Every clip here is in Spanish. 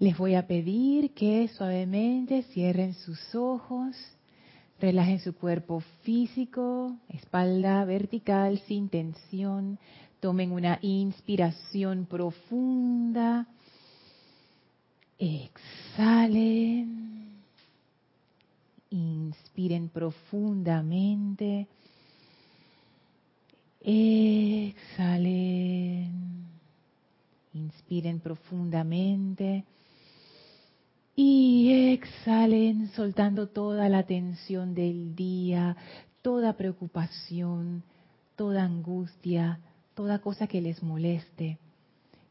Les voy a pedir que suavemente cierren sus ojos, relajen su cuerpo físico, espalda vertical sin tensión, tomen una inspiración profunda, exhalen, inspiren profundamente, exhalen, inspiren profundamente. Y exhalen soltando toda la tensión del día, toda preocupación, toda angustia, toda cosa que les moleste.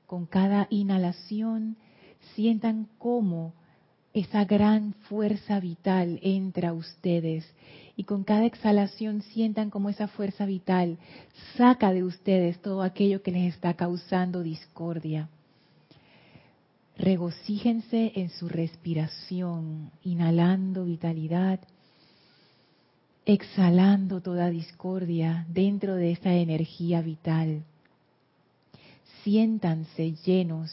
Con cada inhalación sientan cómo esa gran fuerza vital entra a ustedes y con cada exhalación sientan cómo esa fuerza vital saca de ustedes todo aquello que les está causando discordia. Regocíjense en su respiración, inhalando vitalidad, exhalando toda discordia dentro de esa energía vital. Siéntanse llenos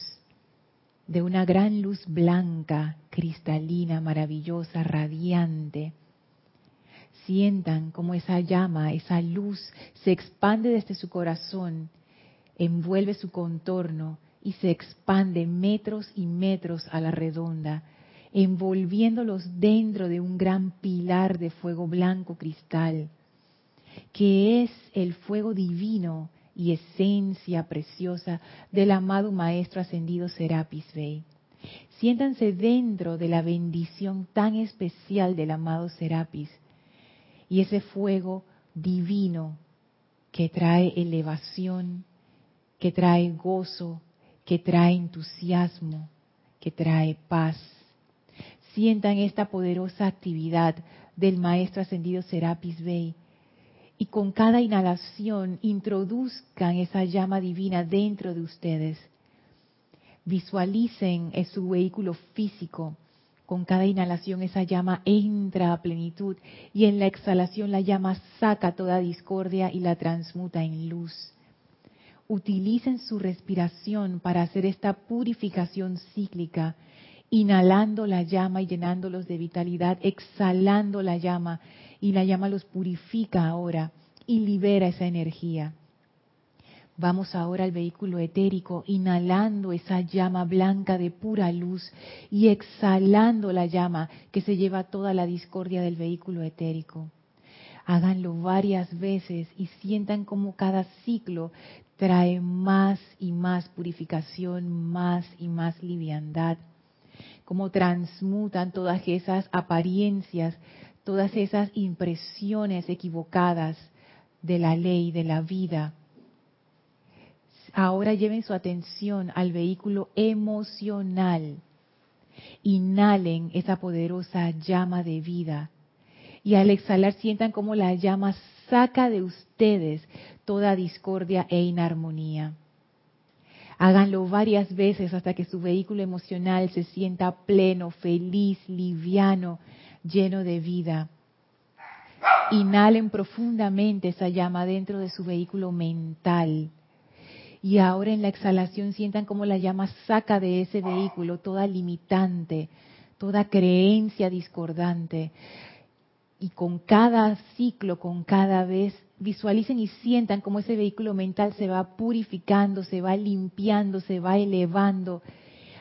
de una gran luz blanca, cristalina, maravillosa, radiante. Sientan como esa llama, esa luz se expande desde su corazón, envuelve su contorno y se expande metros y metros a la redonda, envolviéndolos dentro de un gran pilar de fuego blanco cristal, que es el fuego divino y esencia preciosa del amado Maestro Ascendido Serapis Bey. Siéntanse dentro de la bendición tan especial del amado Serapis y ese fuego divino que trae elevación, que trae gozo, que trae entusiasmo, que trae paz. Sientan esta poderosa actividad del Maestro Ascendido Serapis Bey y con cada inhalación introduzcan esa llama divina dentro de ustedes. Visualicen en su vehículo físico. Con cada inhalación esa llama entra a plenitud y en la exhalación la llama saca toda discordia y la transmuta en luz utilicen su respiración para hacer esta purificación cíclica, inhalando la llama y llenándolos de vitalidad, exhalando la llama y la llama los purifica ahora y libera esa energía. Vamos ahora al vehículo etérico, inhalando esa llama blanca de pura luz y exhalando la llama que se lleva toda la discordia del vehículo etérico. Háganlo varias veces y sientan como cada ciclo trae más y más purificación, más y más liviandad, como transmutan todas esas apariencias, todas esas impresiones equivocadas de la ley, de la vida. Ahora lleven su atención al vehículo emocional. Inhalen esa poderosa llama de vida. Y al exhalar sientan como la llama saca de ustedes toda discordia e inarmonía. Háganlo varias veces hasta que su vehículo emocional se sienta pleno, feliz, liviano, lleno de vida. Inhalen profundamente esa llama dentro de su vehículo mental. Y ahora en la exhalación sientan como la llama saca de ese vehículo toda limitante, toda creencia discordante. Y con cada ciclo, con cada vez, visualicen y sientan cómo ese vehículo mental se va purificando, se va limpiando, se va elevando,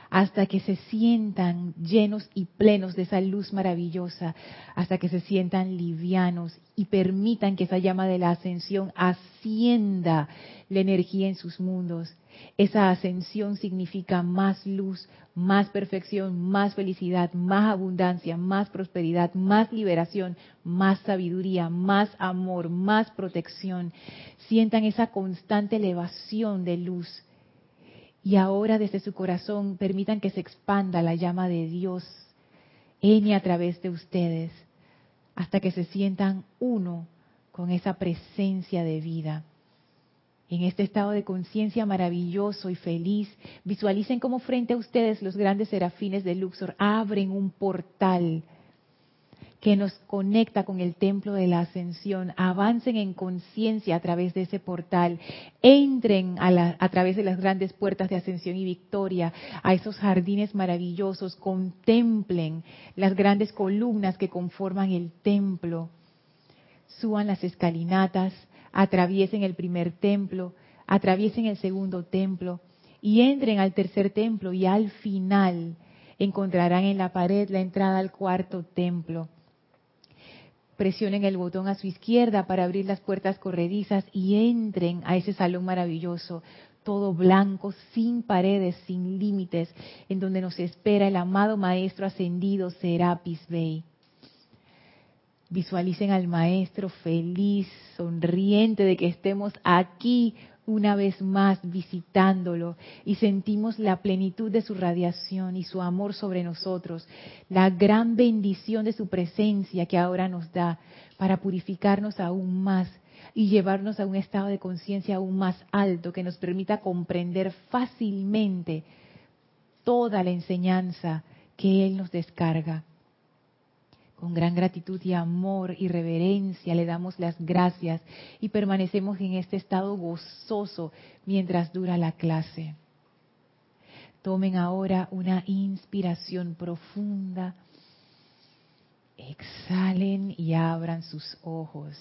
hasta que se sientan llenos y plenos de esa luz maravillosa, hasta que se sientan livianos y permitan que esa llama de la ascensión ascienda la energía en sus mundos. Esa ascensión significa más luz, más perfección, más felicidad, más abundancia, más prosperidad, más liberación, más sabiduría, más amor, más protección. Sientan esa constante elevación de luz y ahora desde su corazón permitan que se expanda la llama de Dios en y a través de ustedes hasta que se sientan uno con esa presencia de vida. En este estado de conciencia maravilloso y feliz, visualicen cómo frente a ustedes los grandes serafines de Luxor abren un portal que nos conecta con el templo de la ascensión, avancen en conciencia a través de ese portal, entren a, a, través de las grandes puertas de ascensión y victoria, a esos jardines maravillosos, contemplen las grandes columnas que conforman el templo, suban las escalinatas, atraviesen el primer templo, atraviesen el segundo templo y entren al tercer templo y al final encontrarán en la pared la entrada al cuarto templo presionen el botón a su izquierda para abrir las puertas corredizas y entren a ese salón maravilloso, todo blanco, sin paredes, sin límites, en donde nos espera el amado Maestro ascendido Serapis Bey. Visualicen al Maestro feliz, sonriente de que estemos aquí una vez más visitándolo y sentimos la plenitud de su radiación y su amor sobre nosotros, la gran bendición de su presencia que ahora nos da para purificarnos aún más y llevarnos a un estado de conciencia aún más alto que nos permita comprender fácilmente toda la enseñanza que Él nos descarga. Con gran gratitud y amor y reverencia le damos las gracias y permanecemos en este estado gozoso mientras dura la clase. Tomen ahora una inspiración profunda. Exhalen y abran sus ojos.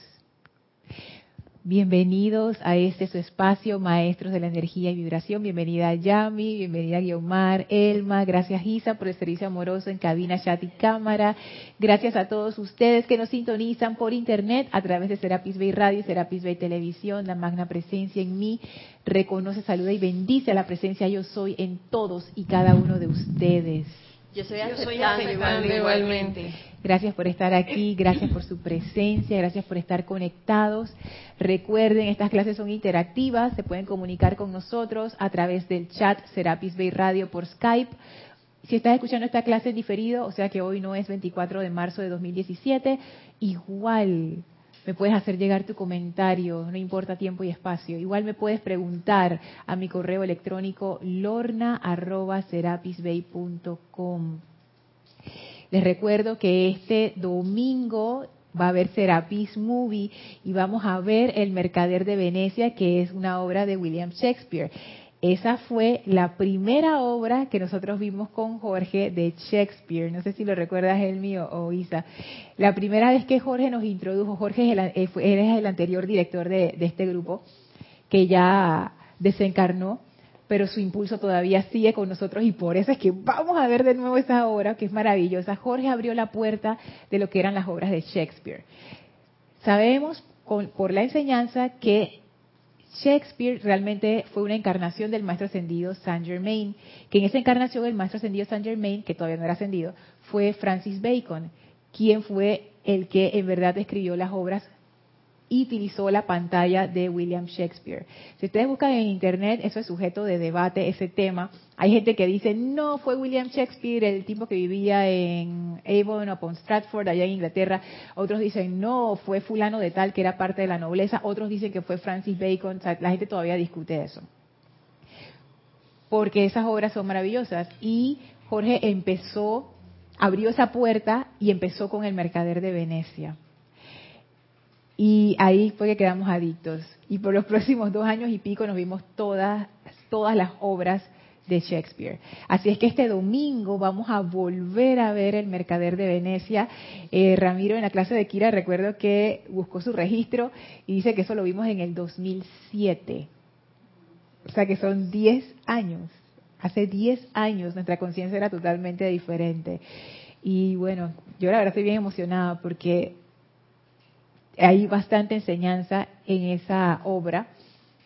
Bienvenidos a este su espacio, maestros de la energía y vibración. Bienvenida Yami, bienvenida Guiomar, Elma, gracias Isa por el servicio amoroso en cabina, chat y cámara. Gracias a todos ustedes que nos sintonizan por internet a través de Serapis Bay Radio, Serapis Bay Televisión, la magna presencia en mí. Reconoce, saluda y bendice a la presencia yo soy en todos y cada uno de ustedes. Yo soy aceptando, igualmente. Gracias por estar aquí, gracias por su presencia, gracias por estar conectados. Recuerden, estas clases son interactivas, se pueden comunicar con nosotros a través del chat Serapis Bay Radio por Skype. Si estás escuchando esta clase en diferido, o sea que hoy no es 24 de marzo de 2017, igual me puedes hacer llegar tu comentario, no importa tiempo y espacio. Igual me puedes preguntar a mi correo electrónico lorna.serapisbay.com. Les recuerdo que este domingo va a haber Serapis Movie y vamos a ver El Mercader de Venecia, que es una obra de William Shakespeare. Esa fue la primera obra que nosotros vimos con Jorge de Shakespeare. No sé si lo recuerdas, el mío o Isa. La primera vez que Jorge nos introdujo, Jorge es el, eh, anterior director de este grupo, que ya desencarnó, pero su impulso todavía sigue con nosotros y por eso es que vamos a ver de nuevo esa obra que es maravillosa. Jorge abrió la puerta de lo que eran las obras de Shakespeare. Sabemos por la enseñanza que Shakespeare realmente fue una encarnación del maestro ascendido Saint Germain, que en esa encarnación el maestro ascendido Saint Germain, que todavía no era ascendido, fue Francis Bacon, quien fue el que en verdad escribió las obras y utilizó la pantalla de William Shakespeare. Si ustedes buscan en internet, eso es sujeto de debate, ese tema. Hay gente que dice, no, fue William Shakespeare, el tipo que vivía en Avon upon Stratford, allá en Inglaterra. Otros dicen, no, fue fulano de tal que era parte de la nobleza. Otros dicen que fue Francis Bacon. la gente todavía discute eso. Porque esas obras son maravillosas. Y Jorge empezó, abrió esa puerta y empezó con el Mercader de Venecia. Y ahí fue que quedamos adictos. Y por los próximos dos años y pico nos vimos todas, todas las obras de Shakespeare. Así es que este domingo vamos a volver a ver El Mercader de Venecia. Eh, Ramiro en la clase de Kira recuerdo que buscó su registro y dice que eso lo vimos en el 2007. O sea que son 10 años. Hace 10 años nuestra conciencia era totalmente diferente. Y bueno, yo la verdad estoy bien emocionada porque hay bastante enseñanza en esa obra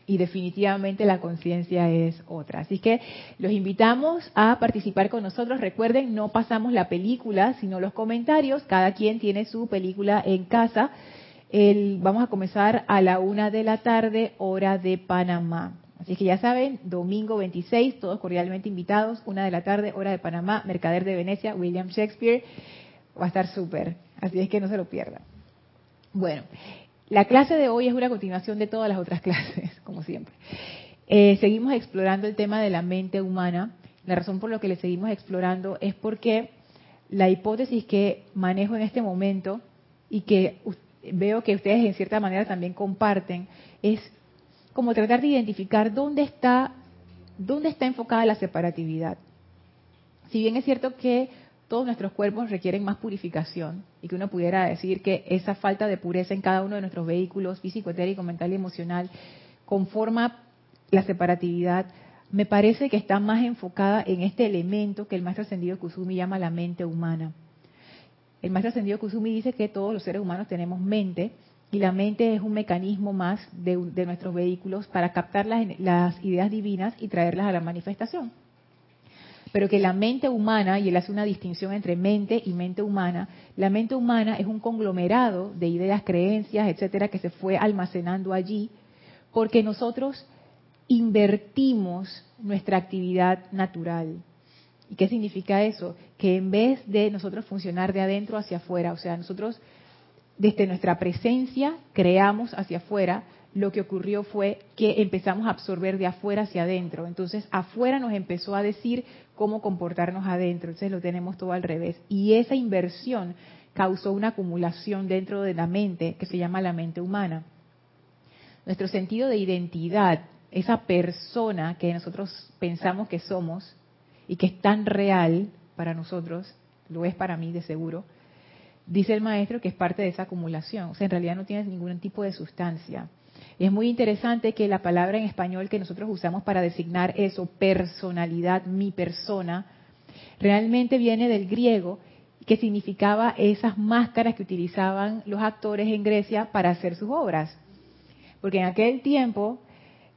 y definitivamente la conciencia es otra. Así que los invitamos a participar con nosotros. Recuerden, no pasamos la película, sino los comentarios. Cada quien tiene su película en casa. vamos a comenzar a la una de la tarde, hora de Panamá. Así que ya saben, domingo 26, todos cordialmente invitados, una de la tarde, hora de Panamá, Mercader de Venecia, William Shakespeare. Va a estar súper. Así es que no se lo pierdan. Bueno, la clase de hoy es una continuación de todas las otras clases, como siempre. Eh, seguimos explorando el tema de la mente humana. La razón por la que le seguimos explorando es porque la hipótesis que manejo en este momento y que veo que ustedes en cierta manera también comparten es como tratar de identificar dónde está dónde está enfocada la separatividad. Si bien es cierto que todos nuestros cuerpos requieren más purificación y que uno pudiera decir que esa falta de pureza en cada uno de nuestros vehículos físico, etérico, mental y emocional conforma la separatividad, me parece que está más enfocada en este elemento que el maestro ascendido Kusumi llama la mente humana. El maestro ascendido Kusumi dice que todos los seres humanos tenemos mente y la mente es un mecanismo más de, nuestros vehículos para captar las ideas divinas y traerlas a la manifestación pero que la mente humana, y él hace una distinción entre mente y mente humana, la mente humana es un conglomerado de ideas, creencias, etcétera, que se fue almacenando allí, porque nosotros invertimos nuestra actividad natural. ¿Y qué significa eso? Que en vez de nosotros funcionar de adentro hacia afuera, o sea, nosotros desde nuestra presencia creamos hacia afuera, lo que ocurrió fue que empezamos a absorber de afuera hacia adentro. Entonces, afuera nos empezó a decir cómo comportarnos adentro. Entonces, lo tenemos todo al revés. Y esa inversión causó una acumulación dentro de la mente que se llama la mente humana. Nuestro sentido de identidad, esa persona que nosotros pensamos que somos y que es tan real para nosotros, lo es para mí de seguro, dice el maestro que es parte de esa acumulación. O sea, en realidad no tiene ningún tipo de sustancia. Y es muy interesante que la palabra en español que nosotros usamos para designar eso, personalidad, mi persona, realmente viene del griego que significaba esas máscaras que utilizaban los actores en Grecia para hacer sus obras. Porque en aquel tiempo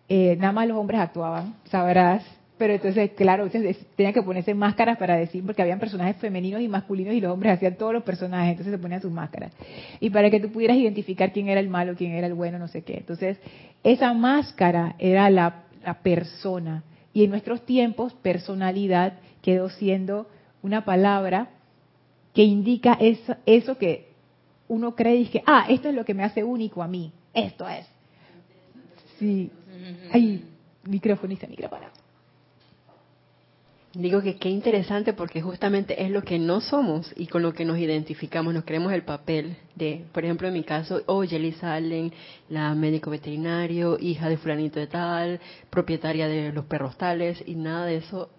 eh, nada más los hombres actuaban, sabrás, pero entonces, claro, tenía que ponerse máscaras para decir, porque habían personajes femeninos y masculinos y los hombres hacían todos los personajes, entonces se ponían sus máscaras. Y para que tú pudieras identificar quién era el malo, quién era el bueno, no sé qué. Entonces, esa máscara era la, persona. Y en nuestros tiempos, personalidad quedó siendo una palabra que indica eso, eso que uno cree y que, ah, esto es lo que me hace único a mí. Esto es. Sí. Ay, microfonista, micrófono. Digo que qué interesante porque justamente es lo que no somos y con lo que nos identificamos, nos creemos el papel de, por ejemplo, en mi caso, oh, Jelly Allen, la médico veterinario, hija de fulanito de tal, propietaria de los perros tales, y nada de eso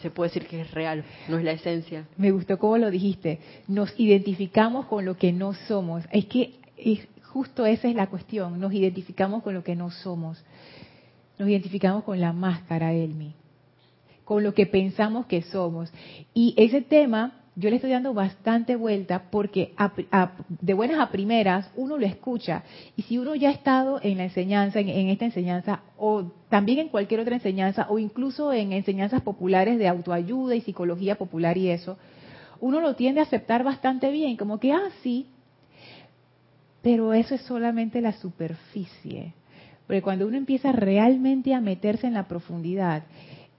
se puede decir que es real, no es la esencia. Me gustó cómo lo dijiste, nos identificamos con lo que no somos. Es que justo esa es la cuestión, nos identificamos con lo que no somos. Nos identificamos con la máscara, Elmi con lo que pensamos que somos. Y ese tema yo le estoy dando bastante vuelta porque de buenas a primeras uno lo escucha. Y si uno ya ha estado en la enseñanza, en, esta enseñanza, o también en cualquier otra enseñanza, o incluso en enseñanzas populares de autoayuda y psicología popular y eso, uno lo tiende a aceptar bastante bien, como que, ah, sí, pero eso es solamente la superficie. Porque cuando uno empieza realmente a meterse en la profundidad,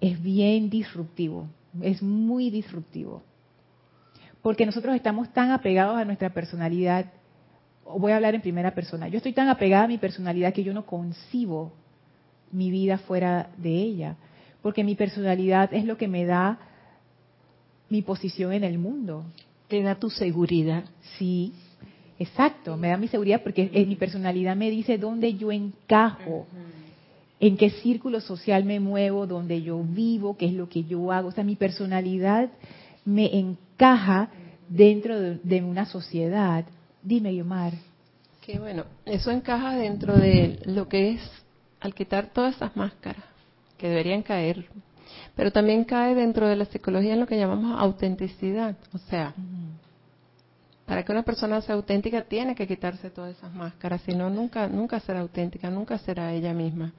es bien disruptivo, es muy disruptivo. Porque nosotros estamos tan apegados a nuestra personalidad, voy a hablar en primera persona, yo estoy tan apegada a mi personalidad que yo no concibo mi vida fuera de ella, porque mi personalidad es lo que me da mi posición en el mundo. Te da tu seguridad. Sí, exacto, me da mi seguridad porque mi personalidad me dice dónde yo encajo en qué círculo social me muevo, dónde yo vivo, qué es lo que yo hago. O sea, mi personalidad me encaja dentro de, una sociedad. Dime, Yomar. Que bueno, eso encaja dentro de lo que es al quitar todas esas máscaras que deberían caer, pero también cae dentro de la psicología en lo que llamamos autenticidad. O sea, para que una persona sea auténtica tiene que quitarse todas esas máscaras, si no nunca nunca será auténtica, nunca será ella misma.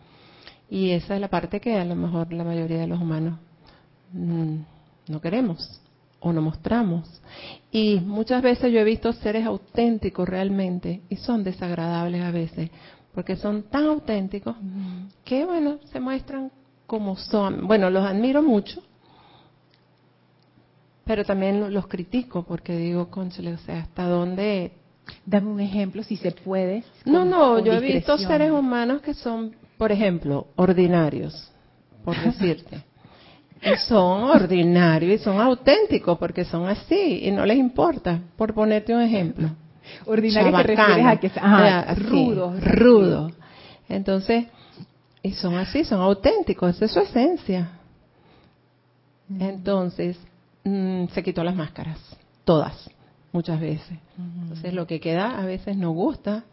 Y esa es la parte que a lo mejor la mayoría de los humanos mm, no queremos o no mostramos. Y muchas veces yo he visto seres auténticos realmente y son desagradables a veces, porque son tan auténticos que, bueno, se muestran como son. Bueno, los admiro mucho, pero también los critico porque digo, conchale, o sea, hasta dónde... Dame un ejemplo, si se puede. no, no, yo he visto seres humanos que son por ejemplo, ordinarios, por decirte, Y son ordinarios y son auténticos porque son así y no les importa. Por ponerte un ejemplo. Ordinario te refieres a que ajá, rudos. Rudo. Entonces, y son así, son auténticos, esa es su esencia. Entonces, mm, se quitó las máscaras, todas, muchas veces. Entonces, lo que queda a veces no gusta,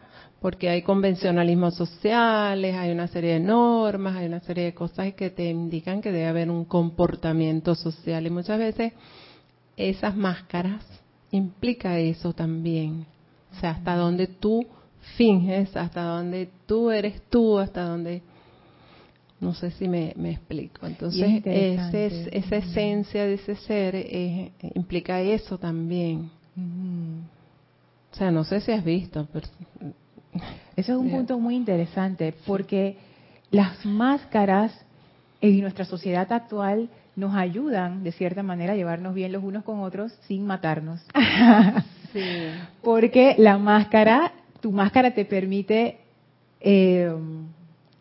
porque hay convencionalismos sociales, hay una serie de normas, hay una serie de cosas que te indican que debe haber un comportamiento social y muchas veces esas máscaras implica eso también. O sea, hasta donde tú finges, hasta donde tú eres tú, hasta donde... No sé si me, explico. Entonces, esa esencia de ese ser eh, implica eso también. O sea, no sé si has visto, pero eso es un punto muy interesante porque las máscaras en nuestra sociedad actual nos ayudan de cierta manera a llevarnos bien los unos con otros sin matarnos. Porque la máscara, tu máscara te permite eh,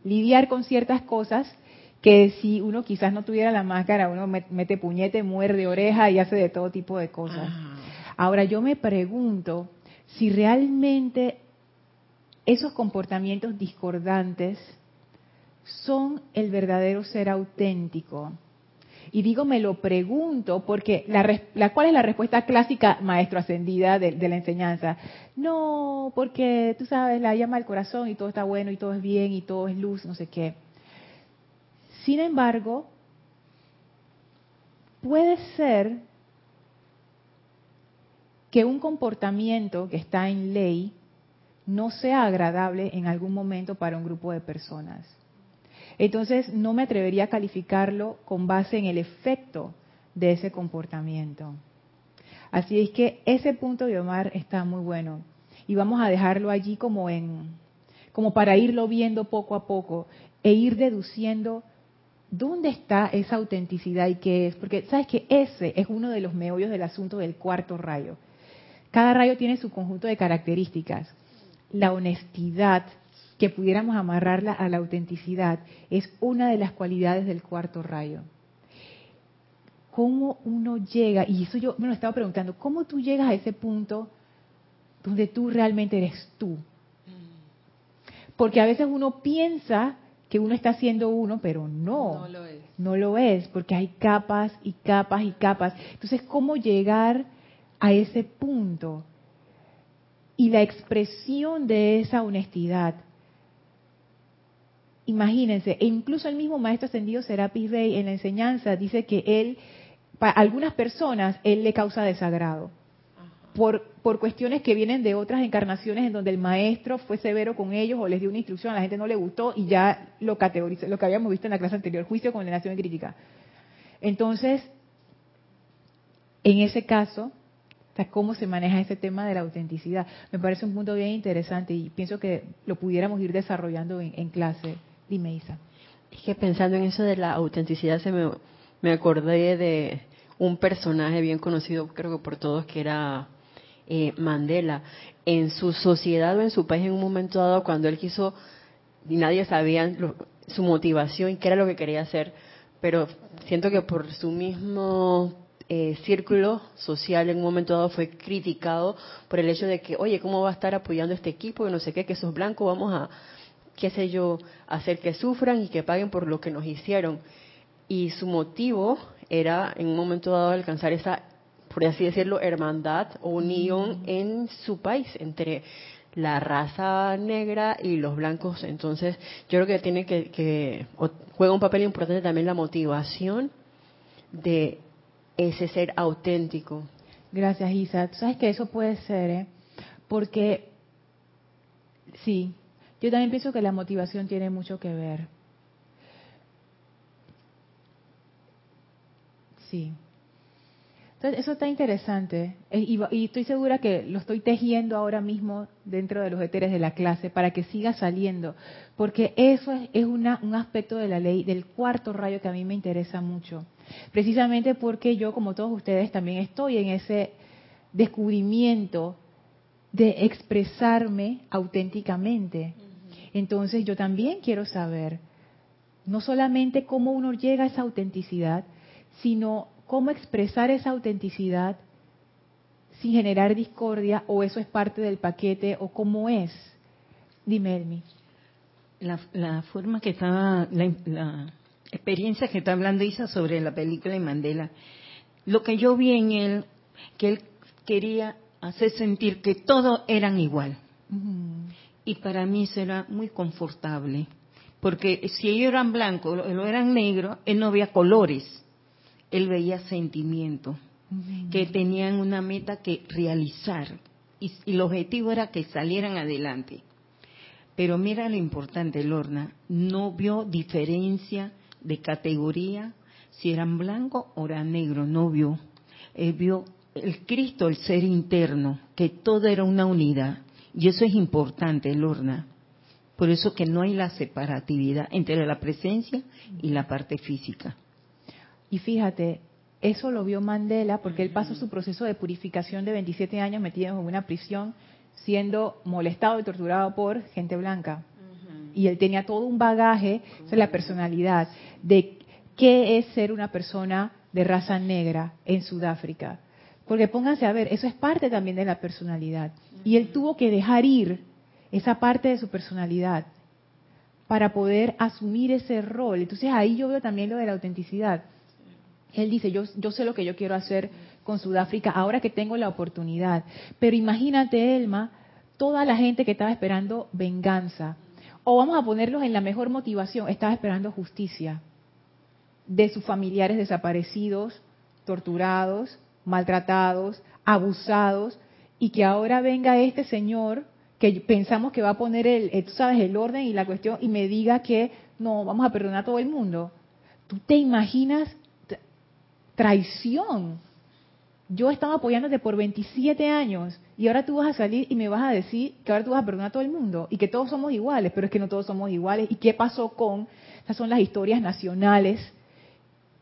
lidiar con ciertas cosas que si uno quizás no tuviera la máscara, uno mete puñete, muerde oreja y hace de todo tipo de cosas. Ahora yo me pregunto si realmente esos comportamientos discordantes son el verdadero ser auténtico. Y digo, me lo pregunto porque la, ¿cuál es la respuesta clásica, maestro ascendida, de, de, la enseñanza? No, porque tú sabes, la llama al corazón y todo está bueno y todo es bien y todo es luz, no sé qué. Sin embargo, puede ser que un comportamiento que está en ley no sea agradable en algún momento para un grupo de personas. Entonces, no me atrevería a calificarlo con base en el efecto de ese comportamiento. Así es que ese punto de Omar está muy bueno. Y vamos a dejarlo allí como en, como para irlo viendo poco a poco e ir deduciendo dónde está esa autenticidad y qué es. Porque sabes que ese es uno de los meollos del asunto del cuarto rayo. Cada rayo tiene su conjunto de características la honestidad, que pudiéramos amarrarla a la autenticidad, es una de las cualidades del cuarto rayo. ¿Cómo uno llega? Y eso yo me lo estaba preguntando, ¿cómo tú llegas a ese punto donde tú realmente eres tú? Porque a veces uno piensa que uno está siendo uno, pero no. No lo es. No lo es, porque hay capas y capas y capas. Entonces, ¿cómo llegar a ese punto? Y la expresión de esa honestidad. Imagínense, e incluso el mismo maestro ascendido Serapis Bey en la enseñanza dice que él, para algunas personas, él le causa desagrado. Por, por cuestiones que vienen de otras encarnaciones en donde el maestro fue severo con ellos o les dio una instrucción, a la gente no le gustó y ya lo categorizó, lo que habíamos visto en la clase anterior, juicio, condenación y crítica. Entonces, en ese caso, cómo se maneja ese tema de la autenticidad. Me parece un punto bien interesante y pienso que lo pudiéramos ir desarrollando en, clase. Dime, Isa. Es que pensando en eso de la autenticidad, se me, me acordé de un personaje bien conocido, creo que por todos, que era eh, Mandela. En su sociedad o en su país, en un momento dado, cuando él quiso, y nadie sabía su motivación y qué era lo que quería hacer, pero siento que por su mismo eh, círculo social en un momento dado fue criticado por el hecho de que, oye, ¿cómo va a estar apoyando este equipo? Y no sé qué, que esos blancos vamos a, qué sé yo, hacer que sufran y que paguen por lo que nos hicieron. Y su motivo era en un momento dado alcanzar esa, por así decirlo, hermandad o unión mm. en su país entre la raza negra y los blancos. Entonces, yo creo que tiene que, que juega un papel importante también la motivación de ese ser auténtico. Gracias, Isa. Tú sabes que eso puede ser, ¿eh? Porque, sí, yo también pienso que la motivación tiene mucho que ver. Sí. Entonces, eso está interesante. Eh, y, estoy segura que lo estoy tejiendo ahora mismo dentro de los éteres de la clase para que siga saliendo. Porque eso es, es un aspecto de la ley, del cuarto rayo que a mí me interesa mucho precisamente porque yo, como todos ustedes, también estoy en ese descubrimiento de expresarme auténticamente. Entonces yo también quiero saber no solamente cómo uno llega a esa autenticidad, sino cómo expresar esa autenticidad sin generar discordia o eso es parte del paquete o cómo es. Dime, Elmi. La, forma que estaba, la, la, experiencia que está hablando Isa sobre la película de Mandela, lo que yo vi en él, que él quería hacer sentir que todos eran igual. Y para mí eso era muy confortable, porque si ellos eran blancos o eran negros, él no veía colores, él veía sentimientos, que tenían una meta que realizar, y, el objetivo era que salieran adelante. Pero mira lo importante, Lorna, no vio diferencia de categoría, si eran blancos o eran negros, no vio. Él vio el Cristo, el ser interno, que todo era una unidad. Y eso es importante, Lorna. Por eso que no hay la separatividad entre la presencia y la parte física. Y fíjate, eso lo vio Mandela porque él pasó su proceso de purificación de 27 años metido en una prisión, siendo molestado y torturado por gente blanca. Y él tenía todo un bagaje de la personalidad, de qué es ser una persona de raza negra en Sudáfrica porque pónganse a ver, eso es parte también de la personalidad. Y él tuvo que dejar ir esa parte de su personalidad para poder asumir ese rol. Entonces ahí yo veo también lo de la autenticidad. Él dice, yo, yo sé lo que yo quiero hacer con Sudáfrica ahora que tengo la oportunidad. Pero imagínate, Elma, toda la gente que estaba esperando venganza, o vamos a ponerlos en la mejor motivación, estaba esperando justicia de sus familiares desaparecidos, torturados, maltratados, abusados, y que ahora venga este señor que pensamos que va a poner el, eh, tú sabes, el orden y la cuestión y me diga que no, vamos a perdonar a todo el mundo. ¿Tú te imaginas traición? Yo estaba apoyándote por 27 años y ahora tú vas a salir y me vas a decir que ahora tú vas a perdonar a todo el mundo y que todos somos iguales, pero es que no todos somos iguales. ¿Y qué pasó con? Esas son las historias nacionales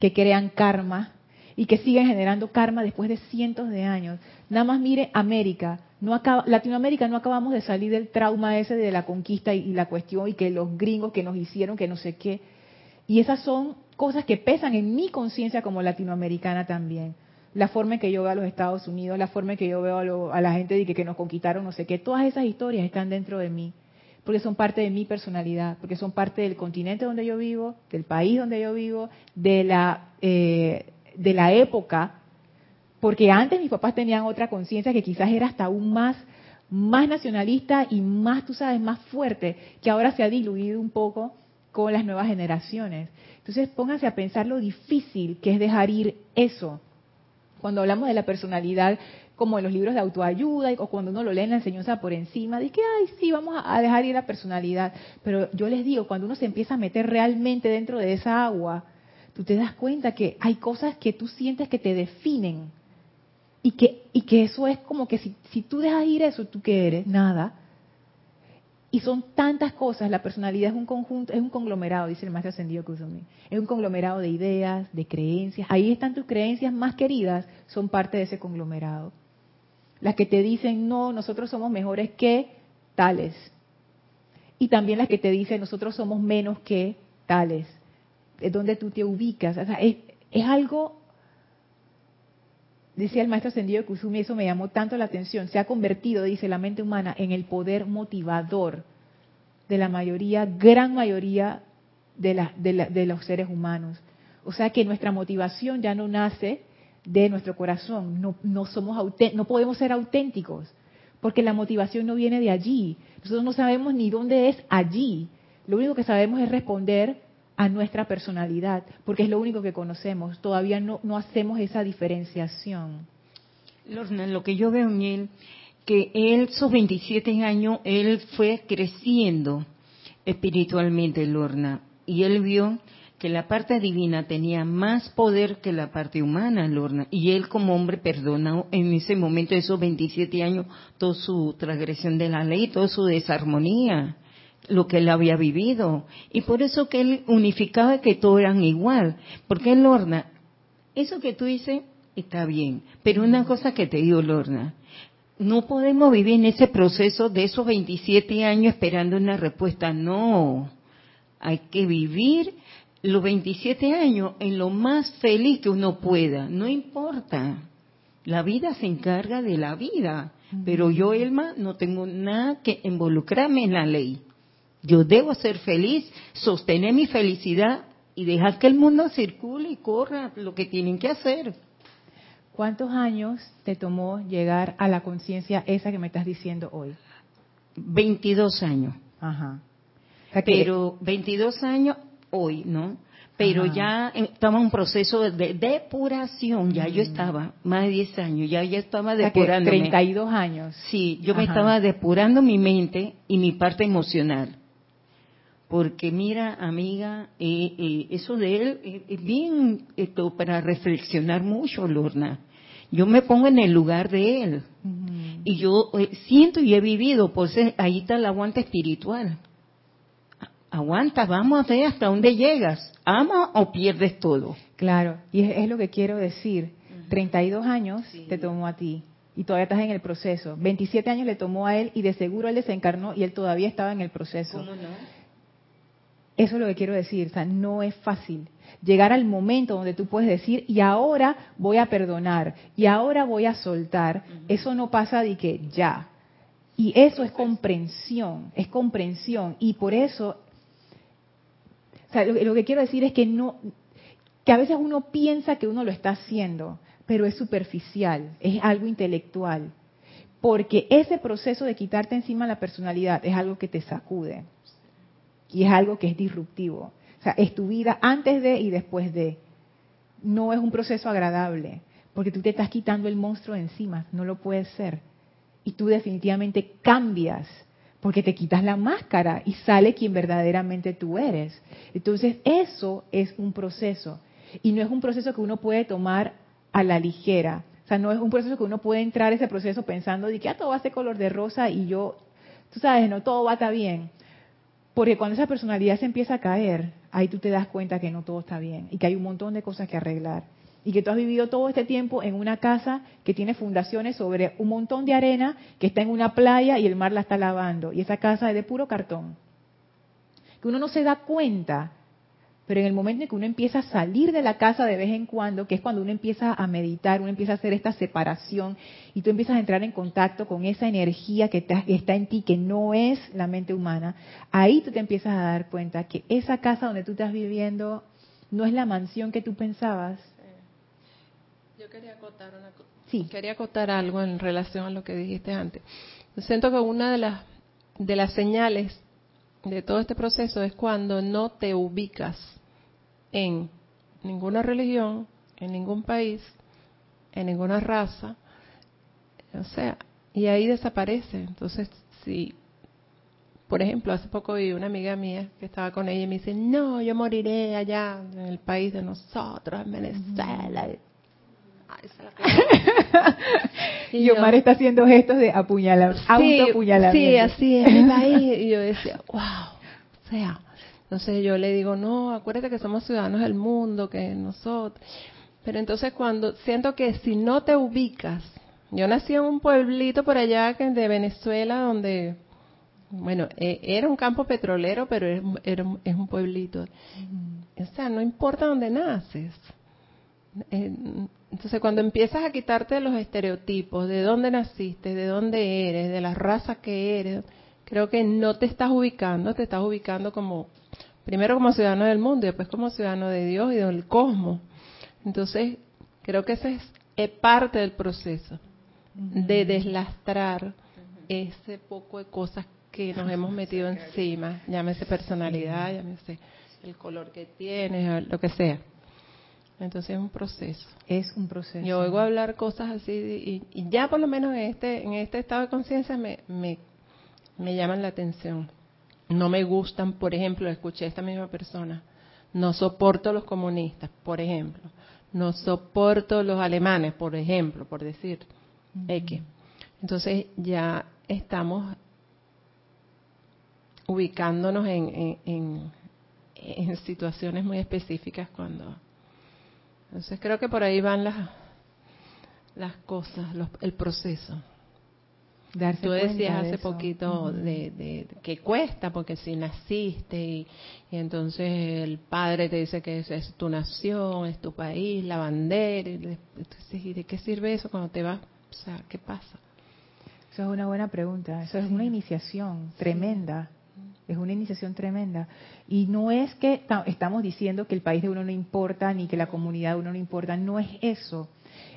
que crean karma, y que siguen generando karma después de cientos de años. Nada más mire América, no acaba, Latinoamérica no acabamos de salir del trauma ese de la conquista y, la cuestión y que los gringos que nos hicieron que no sé qué. Y esas son cosas que pesan en mi conciencia como latinoamericana también. La forma en que yo veo a los Estados Unidos, la forma en que yo veo a, la gente de que, que nos conquistaron, no sé qué, todas esas historias están dentro de mí porque son parte de mi personalidad, porque son parte del continente donde yo vivo, del país donde yo vivo, de la eh, de la época, porque antes mis papás tenían otra conciencia que quizás era hasta aún más, más nacionalista y más, tú sabes, más fuerte, que ahora se ha diluido un poco con las nuevas generaciones. Entonces pónganse a pensar lo difícil que es dejar ir eso. Cuando hablamos de la personalidad, como en los libros de autoayuda, o cuando uno lo lee en la enseñanza por encima, de que, ay, sí, vamos a dejar ir la personalidad. Pero yo les digo, cuando uno se empieza a meter realmente dentro de esa agua, tú te das cuenta que hay cosas que tú sientes que te definen y que, y que eso es como que si, si tú dejas ir eso, ¿tú qué eres? Nada. Y son tantas cosas, la personalidad es un conjunto, es un conglomerado, dice el maestro ascendido Kusumi. Es un conglomerado de ideas, de creencias. Ahí están tus creencias más queridas, son parte de ese conglomerado. Las que te dicen, no, nosotros somos mejores que tales. Y también las que te dicen, nosotros somos menos que tales es donde tú te ubicas. es, algo, decía el maestro ascendido de Kusumi, eso me llamó tanto la atención, se ha convertido, dice la mente humana, en el poder motivador de la mayoría, gran mayoría de, de, los seres humanos. O sea que nuestra motivación ya no nace de nuestro corazón, no, no, somos no podemos ser auténticos, porque la motivación no viene de allí. Nosotros no sabemos ni dónde es allí. Lo único que sabemos es responder a nuestra personalidad, porque es lo único que conocemos. Todavía no, no hacemos esa diferenciación. Lorna, lo que yo veo en él, que él, sus 27 años, él fue creciendo espiritualmente, Lorna, y él vio que la parte divina tenía más poder que la parte humana, Lorna, y él como hombre perdonó en ese momento, esos 27 años, toda su transgresión de la ley, toda su desarmonía lo que él había vivido. Y por eso que él unificaba que todos eran igual. Porque Lorna, eso que tú dices está bien. Pero una cosa que te digo, Lorna, no podemos vivir en ese proceso de esos 27 años esperando una respuesta. No. Hay que vivir los 27 años en lo más feliz que uno pueda, no importa. La vida se encarga de la vida, pero yo, Elma, no tengo nada que involucrarme en la ley. Yo debo ser feliz, sostener mi felicidad y dejar que el mundo circule y corra lo que tienen que hacer. ¿Cuántos años te tomó llegar a la conciencia esa que me estás diciendo hoy? 22 años. Ajá. Pero 22 años hoy, ¿no? Pero ya estaba en un proceso de depuración, ya yo mm. estaba, más de 10 años, ya ya estaba depurando. 32 años. Sí, yo me estaba depurando mi mente y mi parte emocional. Porque mira, amiga, eh, eh, eso de él es bien esto para reflexionar mucho, Lorna. Yo me pongo en el lugar de él. Y yo eh, siento y he vivido, pues ahí está el aguante espiritual aguanta, vamos a ver hasta dónde llegas. ¿Ama o pierdes todo? Claro, y es, lo que quiero decir. 32 años te tomó a ti y todavía estás en el proceso. 27 años le tomó a él y de seguro él desencarnó y él todavía estaba en el proceso. ¿Cómo no? Eso es lo que quiero decir, o sea, no es fácil llegar al momento donde tú puedes decir, y ahora voy a perdonar, y ahora voy a soltar. Eso no pasa de que ya. Y eso es comprensión, es comprensión. Y por eso o sea, lo, que quiero decir es que no, a veces uno piensa que uno lo está haciendo, pero es superficial, es algo intelectual. Porque ese proceso de quitarte encima la personalidad es algo que te sacude. Y es algo que es disruptivo. O sea, es tu vida antes de y después de. No es un proceso agradable, porque tú te estás quitando el monstruo encima, no lo puede ser. Y tú definitivamente cambias porque te quitas la máscara y sale quien verdaderamente tú eres. Entonces, eso es un proceso. Y no es un proceso que uno puede tomar a la ligera. O sea, no es un proceso que uno puede entrar a ese proceso pensando de que ah, todo va a ser color de rosa y yo, tú sabes, no, todo va a estar bien. Porque cuando esa personalidad se empieza a caer, ahí tú te das cuenta que no todo está bien y que hay un montón de cosas que arreglar y que tú has vivido todo este tiempo en una casa que tiene fundaciones sobre un montón de arena que está en una playa y el mar la está lavando y esa casa es de puro cartón. Que uno no se da cuenta, pero en el momento en que uno empieza a salir de la casa de vez en cuando, que es cuando uno empieza a meditar, uno empieza a hacer esta separación y tú empiezas a entrar en contacto con esa energía que está en ti, que no es la mente humana, ahí tú te empiezas a dar cuenta que esa casa donde tú estás viviendo no es la mansión que tú pensabas, quería acotar, quería acotar algo en relación a lo que dijiste antes. Yo siento que una de las, de las señales de todo este proceso es cuando no te ubicas en ninguna religión, en ningún país, en ninguna raza, o sea, y ahí desaparece. Entonces, si, por ejemplo, hace poco vi una amiga mía que estaba con ella y me dice, no, yo moriré allá en el país de nosotros, en Venezuela. y, Omar está haciendo gestos de apuñalar, sí, Sí, así es. y yo decía, wow. O sea, entonces yo le digo, no, acuérdate que somos ciudadanos del mundo, que nosotros. Pero entonces cuando siento que si no te ubicas, yo nací en un pueblito por allá de Venezuela donde, bueno, e, era un campo petrolero, pero es, es un pueblito. O sea, no importa dónde naces. Entonces, cuando empiezas a quitarte los estereotipos, de dónde naciste, de dónde eres, de la raza que eres, creo que no te estás ubicando, te estás ubicando como, primero como ciudadano del mundo y después como ciudadano de Dios y del cosmos. Entonces, creo que ese es, parte del proceso, de deslastrar ese poco de cosas que nos hemos metido encima, llámese personalidad, llámese el color que tienes, lo que sea. Entonces es un proceso. Es un proceso. Yo oigo hablar cosas así y, ya por lo menos en este, en este estado de conciencia me, me, me llaman la atención. No me gustan, por ejemplo, escuché a esta misma persona, no soporto los comunistas, por ejemplo. No soporto los alemanes, por ejemplo, por decir X. Entonces ya estamos ubicándonos en, en, en situaciones muy específicas cuando entonces creo que por ahí van las, las cosas, el proceso. Darse Tú decías de hace poquito de, de- que cuesta porque si naciste y, y entonces el padre te dice que es, es tu nación, es tu país, la bandera, y de, entonces, ¿y de qué sirve eso cuando te vas? O sea, ¿qué pasa? Eso es una buena pregunta. Eso es una iniciación tremenda. Es una iniciación tremenda. Y no es que ta- estamos diciendo que el país de uno no importa ni que la comunidad de uno no importa. No es eso.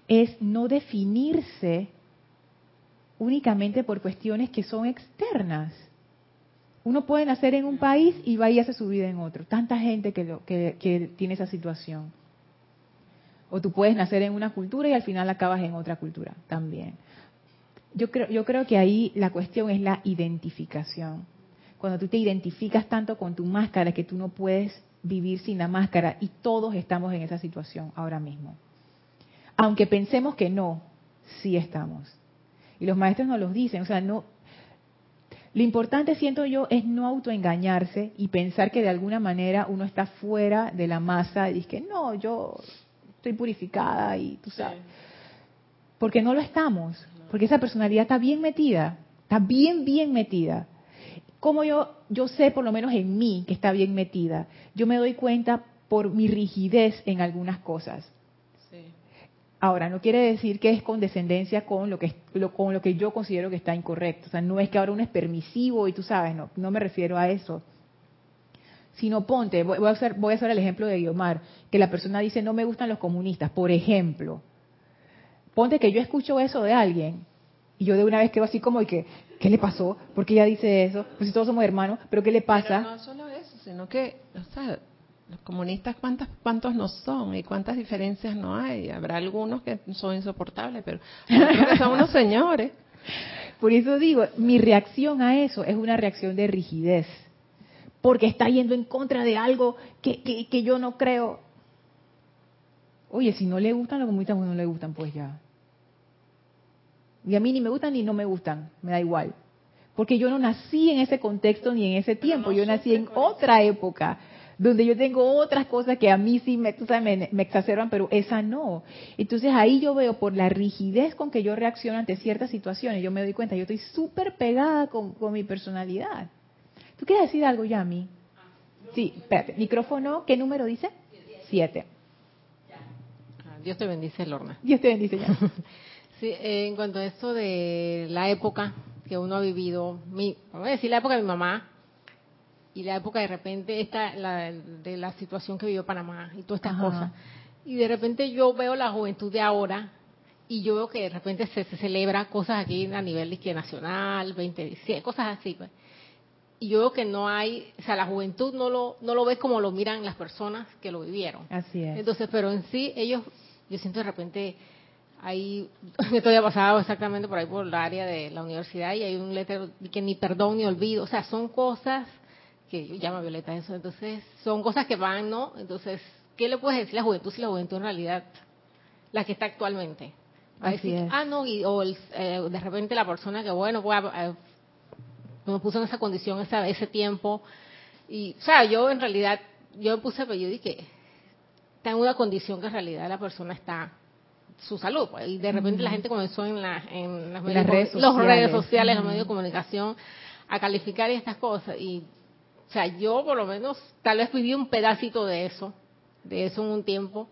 Es no definirse únicamente por cuestiones que son externas. Uno puede nacer en un país y va y hace su vida en otro. Tanta gente que, lo, que, que tiene esa situación. O tú puedes nacer en una cultura y al final acabas en otra cultura también. Yo creo, yo creo que ahí la cuestión es la identificación. Cuando tú te identificas tanto con tu máscara que tú no puedes vivir sin la máscara y todos estamos en esa situación ahora mismo. Aunque pensemos que no, sí estamos. Y los maestros nos los dicen, o sea, no lo importante siento yo es no autoengañarse y pensar que de alguna manera uno está fuera de la masa y dice que no, yo estoy purificada y tú sabes. Porque no lo estamos, porque esa personalidad está bien metida, está bien, bien metida. Como yo, yo sé por lo menos en mí que está bien metida, yo me doy cuenta por mi rigidez en algunas cosas. Ahora, no quiere decir que es condescendencia con lo que lo, con lo que yo considero que está incorrecto. O sea, no es que ahora uno es permisivo y tú sabes, no, no me refiero a eso. Sino ponte, voy, voy a hacer, voy a hacer el ejemplo de Guiomar, que la persona dice no me gustan los comunistas, por ejemplo. Ponte que yo escucho eso de alguien y yo de una vez quedo así como y que, ¿qué le pasó? ¿Por qué ella dice eso? Pues si todos somos hermanos, pero ¿qué le pasa? Pero no solo eso, sino que, o sea, los comunistas cuántas, cuántos no son y cuántas diferencias no hay. Habrá algunos que son insoportables, pero que son unos señores. Por eso digo, mi reacción a eso es una reacción de rigidez. Porque está yendo en contra de algo que, que, que yo no creo. Oye, si no le gustan los comunistas, pues no le gustan, pues ya. Y a mí ni me gustan ni no me gustan, me da igual. Porque yo no nací en ese contexto ni en ese tiempo, yo nací en otra época, donde yo tengo otras cosas que a mí sí me, tú sabes, me, me exacerban, pero esa no. Entonces ahí yo veo por la rigidez con que yo reacciono ante ciertas situaciones, yo me doy cuenta, yo estoy súper pegada con, con mi personalidad. ¿Tú quieres decir algo, Yami? Sí, espérate, micrófono, ¿qué número dice? Siete. Dios te bendice, Lorna. Dios te bendice, Yami. Sí, en cuanto a esto de la época que uno ha vivido, mi, vamos a decir la época de mi mamá y la época de repente esta, la, de la situación que vivió Panamá y todas estas Ajá. cosas. Y de repente yo veo la juventud de ahora y yo veo que de repente se, se celebra cosas aquí a nivel de izquierda nacional, 20 de diciembre, cosas así. Pues. Y yo veo que no hay, o sea, la juventud no lo, no lo ve como lo miran las personas que lo vivieron. Así es. Entonces, pero en sí, ellos, yo siento de repente, ahí, esto ya pasado exactamente por ahí por el área de la universidad y hay un letrero que ni perdón ni olvido, o sea, son cosas que yo llamo Violeta eso, entonces son cosas que van, ¿no? Entonces, ¿qué le puedes decir a la juventud si la juventud en realidad, la que está actualmente? Va a Así decir, es. ah, no, y, o el, eh, de repente la persona que, bueno, pues, eh, me puso en esa condición esa, ese tiempo, y, o sea, yo en realidad, yo me puse, pero yo dije, está en una condición que en realidad la persona está su salud pues, y de repente la gente comenzó en, la, en las, redes comu- los redes sociales. sociales los medios de comunicación a calificar estas cosas. Y o sea yo por lo menos tal vez viví un pedacito de eso de eso en un tiempo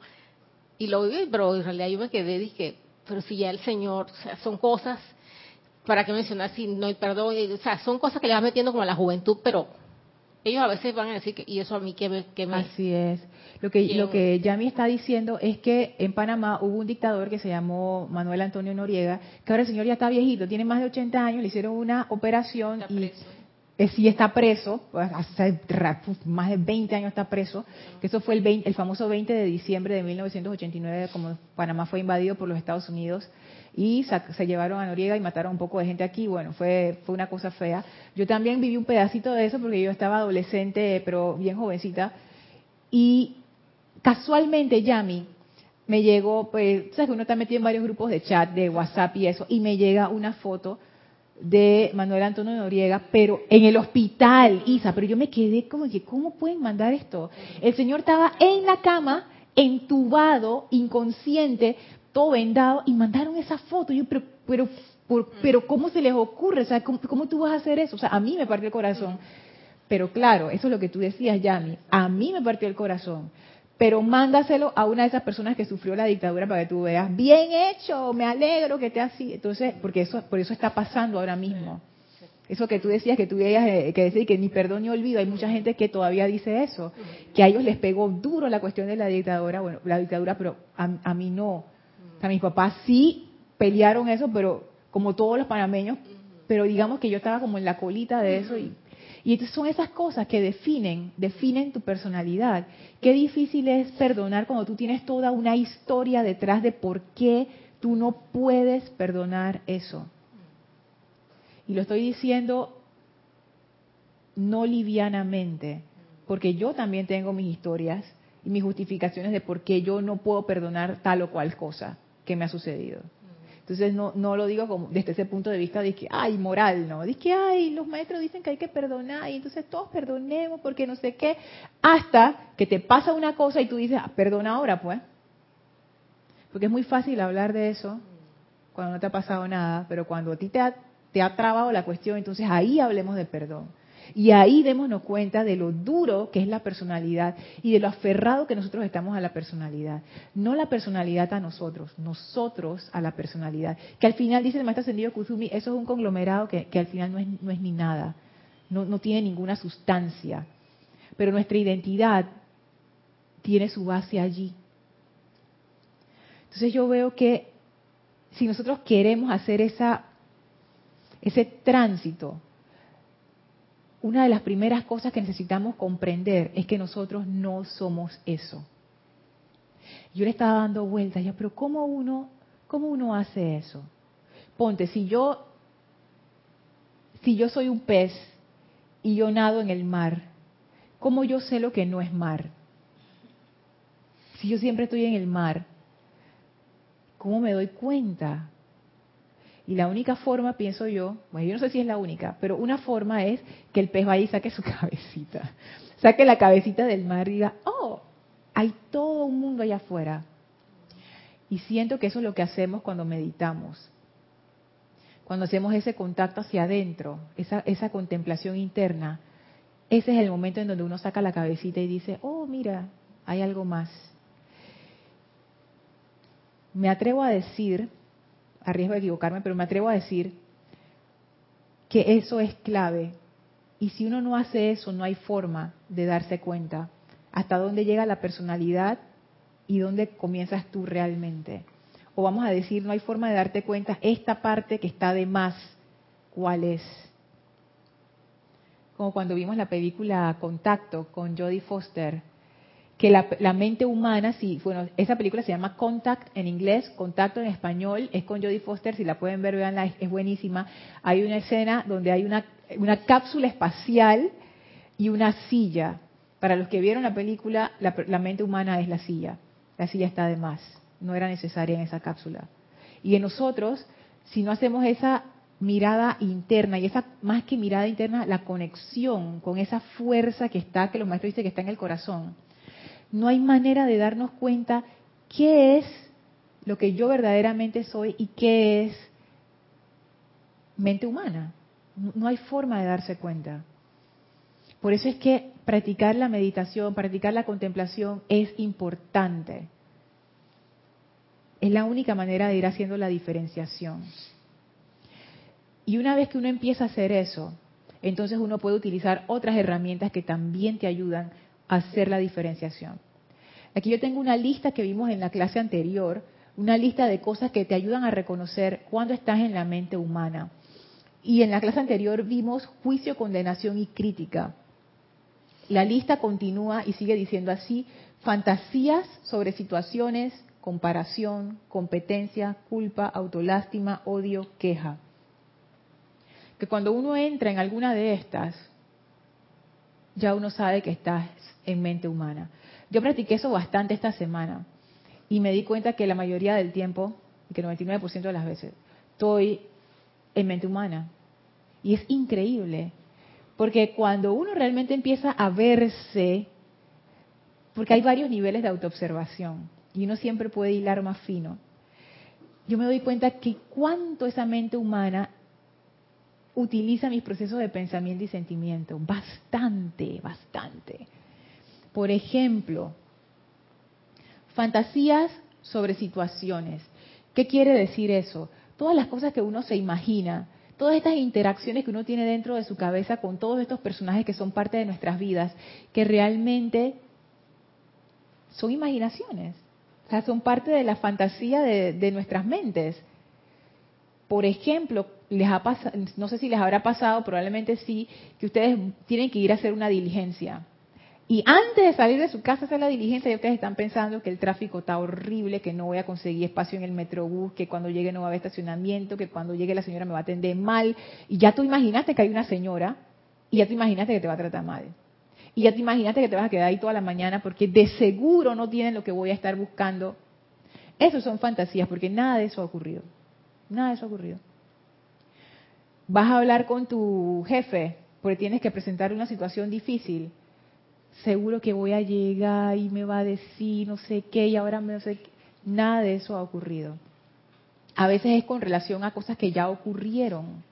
y lo viví pero en realidad yo me quedé dije pero si ya el señor o sea son cosas para qué mencionar si no hay perdón y, o sea son cosas que le vas metiendo como a la juventud pero ellos a veces van a decir que y eso a mí que me, que me Así es. Lo que, lo que Yami está diciendo es que en Panamá hubo un dictador que se llamó Manuel Antonio Noriega, que ahora el señor ya está viejito, tiene más de 80 años, le hicieron una operación y eh, sí está preso, pues, hace más de 20 años está preso, que eso fue el, 20 el famoso 20 de diciembre de 1989, como Panamá fue invadido por los Estados Unidos y se llevaron a Noriega y mataron un poco de gente aquí, bueno, fue, fue una cosa fea. Yo también viví un pedacito de eso porque yo estaba adolescente, pero bien jovencita, y casualmente Yami me llegó, pues, sabes que uno está metido en varios grupos de chat, de WhatsApp y eso, y me llega una foto de Manuel Antonio Noriega, pero en el hospital, Isa, pero yo me quedé como que, ¿cómo pueden mandar esto? El señor estaba en la cama, entubado, inconsciente, todo vendado, y mandaron esa foto. Yo, pero, pero Por, pero ¿cómo se les ocurre? O sea, ¿cómo, ¿cómo, tú vas a hacer eso? O sea, a mí me partió el corazón. Pero claro, eso es lo que tú decías, Yami. A mí me partió el corazón. Pero mándaselo a una de esas personas que sufrió la dictadura para que tú veas. Bien hecho, me alegro que te así. Entonces, porque eso, por eso está pasando ahora mismo. Eso que tú decías, que tú veías, eh, que decir que ni perdón ni olvido, hay mucha gente que todavía dice eso, que a ellos les pegó duro la cuestión de la dictadura, bueno, la dictadura, pero a, a mí no. Sea, mis papás sí pelearon eso, pero como todos los panameños, pero digamos que yo estaba como en la colita de eso y, y entonces son esas cosas que definen, definen tu personalidad. Qué difícil es perdonar cuando tú tienes toda una historia detrás de por qué tú no puedes perdonar eso. Y lo estoy diciendo no livianamente, porque yo también tengo mis historias y mis justificaciones de por qué yo no puedo perdonar tal o cual cosa que me ha sucedido. Entonces no, no lo digo como desde ese punto de vista de que, ay, moral, no. Dice que, ay, los maestros dicen que hay que perdonar y entonces todos perdonemos porque no sé qué. Hasta que te pasa una cosa y tú dices, ah, perdona ahora, pues. Porque es muy fácil hablar de eso cuando no te ha pasado nada, pero cuando a ti te ha, te ha trabado la cuestión, entonces ahí hablemos de perdón. Y ahí démonos cuenta de lo duro que es la personalidad y de lo aferrado que nosotros estamos a la personalidad. No la personalidad a nosotros, nosotros a la personalidad. Que al final, dice el maestro ascendido Kusumi, eso es un conglomerado que, que al final no es, no es ni nada, no, no tiene ninguna sustancia. Pero nuestra identidad tiene su base allí. Entonces yo veo que si nosotros queremos hacer esa, ese tránsito, una de las primeras cosas que necesitamos comprender es que nosotros no somos eso. Yo le estaba dando vueltas, ya, pero ¿cómo uno, cómo uno hace eso? Ponte, si yo, si yo soy un pez y yo nado en el mar, ¿cómo yo sé lo que no es mar? Si yo siempre estoy en el mar, ¿cómo me doy cuenta? Y la única forma, pienso yo, bueno, yo no sé si es la única, pero una forma es que el pez vaya y saque su cabecita. Saque la cabecita del mar y diga, oh, hay todo un mundo allá afuera. Y siento que eso es lo que hacemos cuando meditamos. Cuando hacemos ese contacto hacia adentro, esa, esa contemplación interna, ese es el momento en donde uno saca la cabecita y dice, oh, mira, hay algo más. Me atrevo a decir a riesgo de equivocarme, pero me atrevo a decir que eso es clave. Y si uno no hace eso, no hay forma de darse cuenta hasta dónde llega la personalidad y dónde comienzas tú realmente. O vamos a decir, no hay forma de darte cuenta esta parte que está de más, ¿cuál es? Como cuando vimos la película Contacto con Jodie Foster, que la, mente humana, si, bueno, esa película se llama Contact en inglés, Contacto en español, es con Jodie Foster, si la pueden ver, veanla, es, buenísima. Hay una escena donde hay una, una cápsula espacial y una silla. Para los que vieron la película, la, la mente humana es la silla. La silla está de más, no era necesaria en esa cápsula. Y en nosotros, si no hacemos esa mirada interna y esa más que mirada interna, la conexión con esa fuerza que está, que los maestros dicen que está en el corazón, no hay manera de darnos cuenta qué es lo que yo verdaderamente soy y qué es mente humana. No hay forma de darse cuenta. Por eso es que practicar la meditación, practicar la contemplación es importante. Es la única manera de ir haciendo la diferenciación. Y una vez que uno empieza a hacer eso, entonces uno puede utilizar otras herramientas que también te ayudan hacer la diferenciación. Aquí yo tengo una lista que vimos en la clase anterior, una lista de cosas que te ayudan a reconocer cuando estás en la mente humana. Y en la clase anterior vimos juicio, condenación y crítica. La lista continúa y sigue diciendo así, fantasías sobre situaciones, comparación, competencia, culpa, autolástima, odio, queja. Que cuando uno entra en alguna de estas, ya uno sabe que estás en mente humana. Yo practiqué eso bastante esta semana y me di cuenta que la mayoría del tiempo, que el 99% de las veces, estoy en mente humana. Y es increíble, porque cuando uno realmente empieza a verse, porque hay varios niveles de autoobservación y uno siempre puede hilar más fino. yo me doy cuenta que cuánto esa mente humana utiliza mis procesos de pensamiento y sentimiento. Bastante, bastante. Por ejemplo, fantasías sobre situaciones. ¿Qué quiere decir eso? Todas las cosas que uno se imagina, todas estas interacciones que uno tiene dentro de su cabeza con todos estos personajes que son parte de nuestras vidas, que realmente son imaginaciones, o sea, son parte de la fantasía de, nuestras mentes. Por ejemplo, les ha no sé si les habrá pasado, probablemente sí, que ustedes tienen que ir a hacer una diligencia y antes de salir de su casa hacer la diligencia, ya ustedes están pensando que el tráfico está horrible, que no voy a conseguir espacio en el metrobús, que cuando llegue no va a haber estacionamiento, que cuando llegue la señora me va a atender mal. Y ya tú imaginaste que hay una señora y ya tú imaginaste que te va a tratar mal. Y ya te imaginaste que te vas a quedar ahí toda la mañana porque de seguro no tienen lo que voy a estar buscando. Eso son fantasías porque nada de eso ha ocurrido. Nada de eso ha ocurrido. Vas a hablar con tu jefe porque tienes que presentar una situación difícil seguro que voy a llegar y me va a decir no sé qué y ahora no sé qué. Nada de eso ha ocurrido. A veces es con relación a cosas que ya ocurrieron,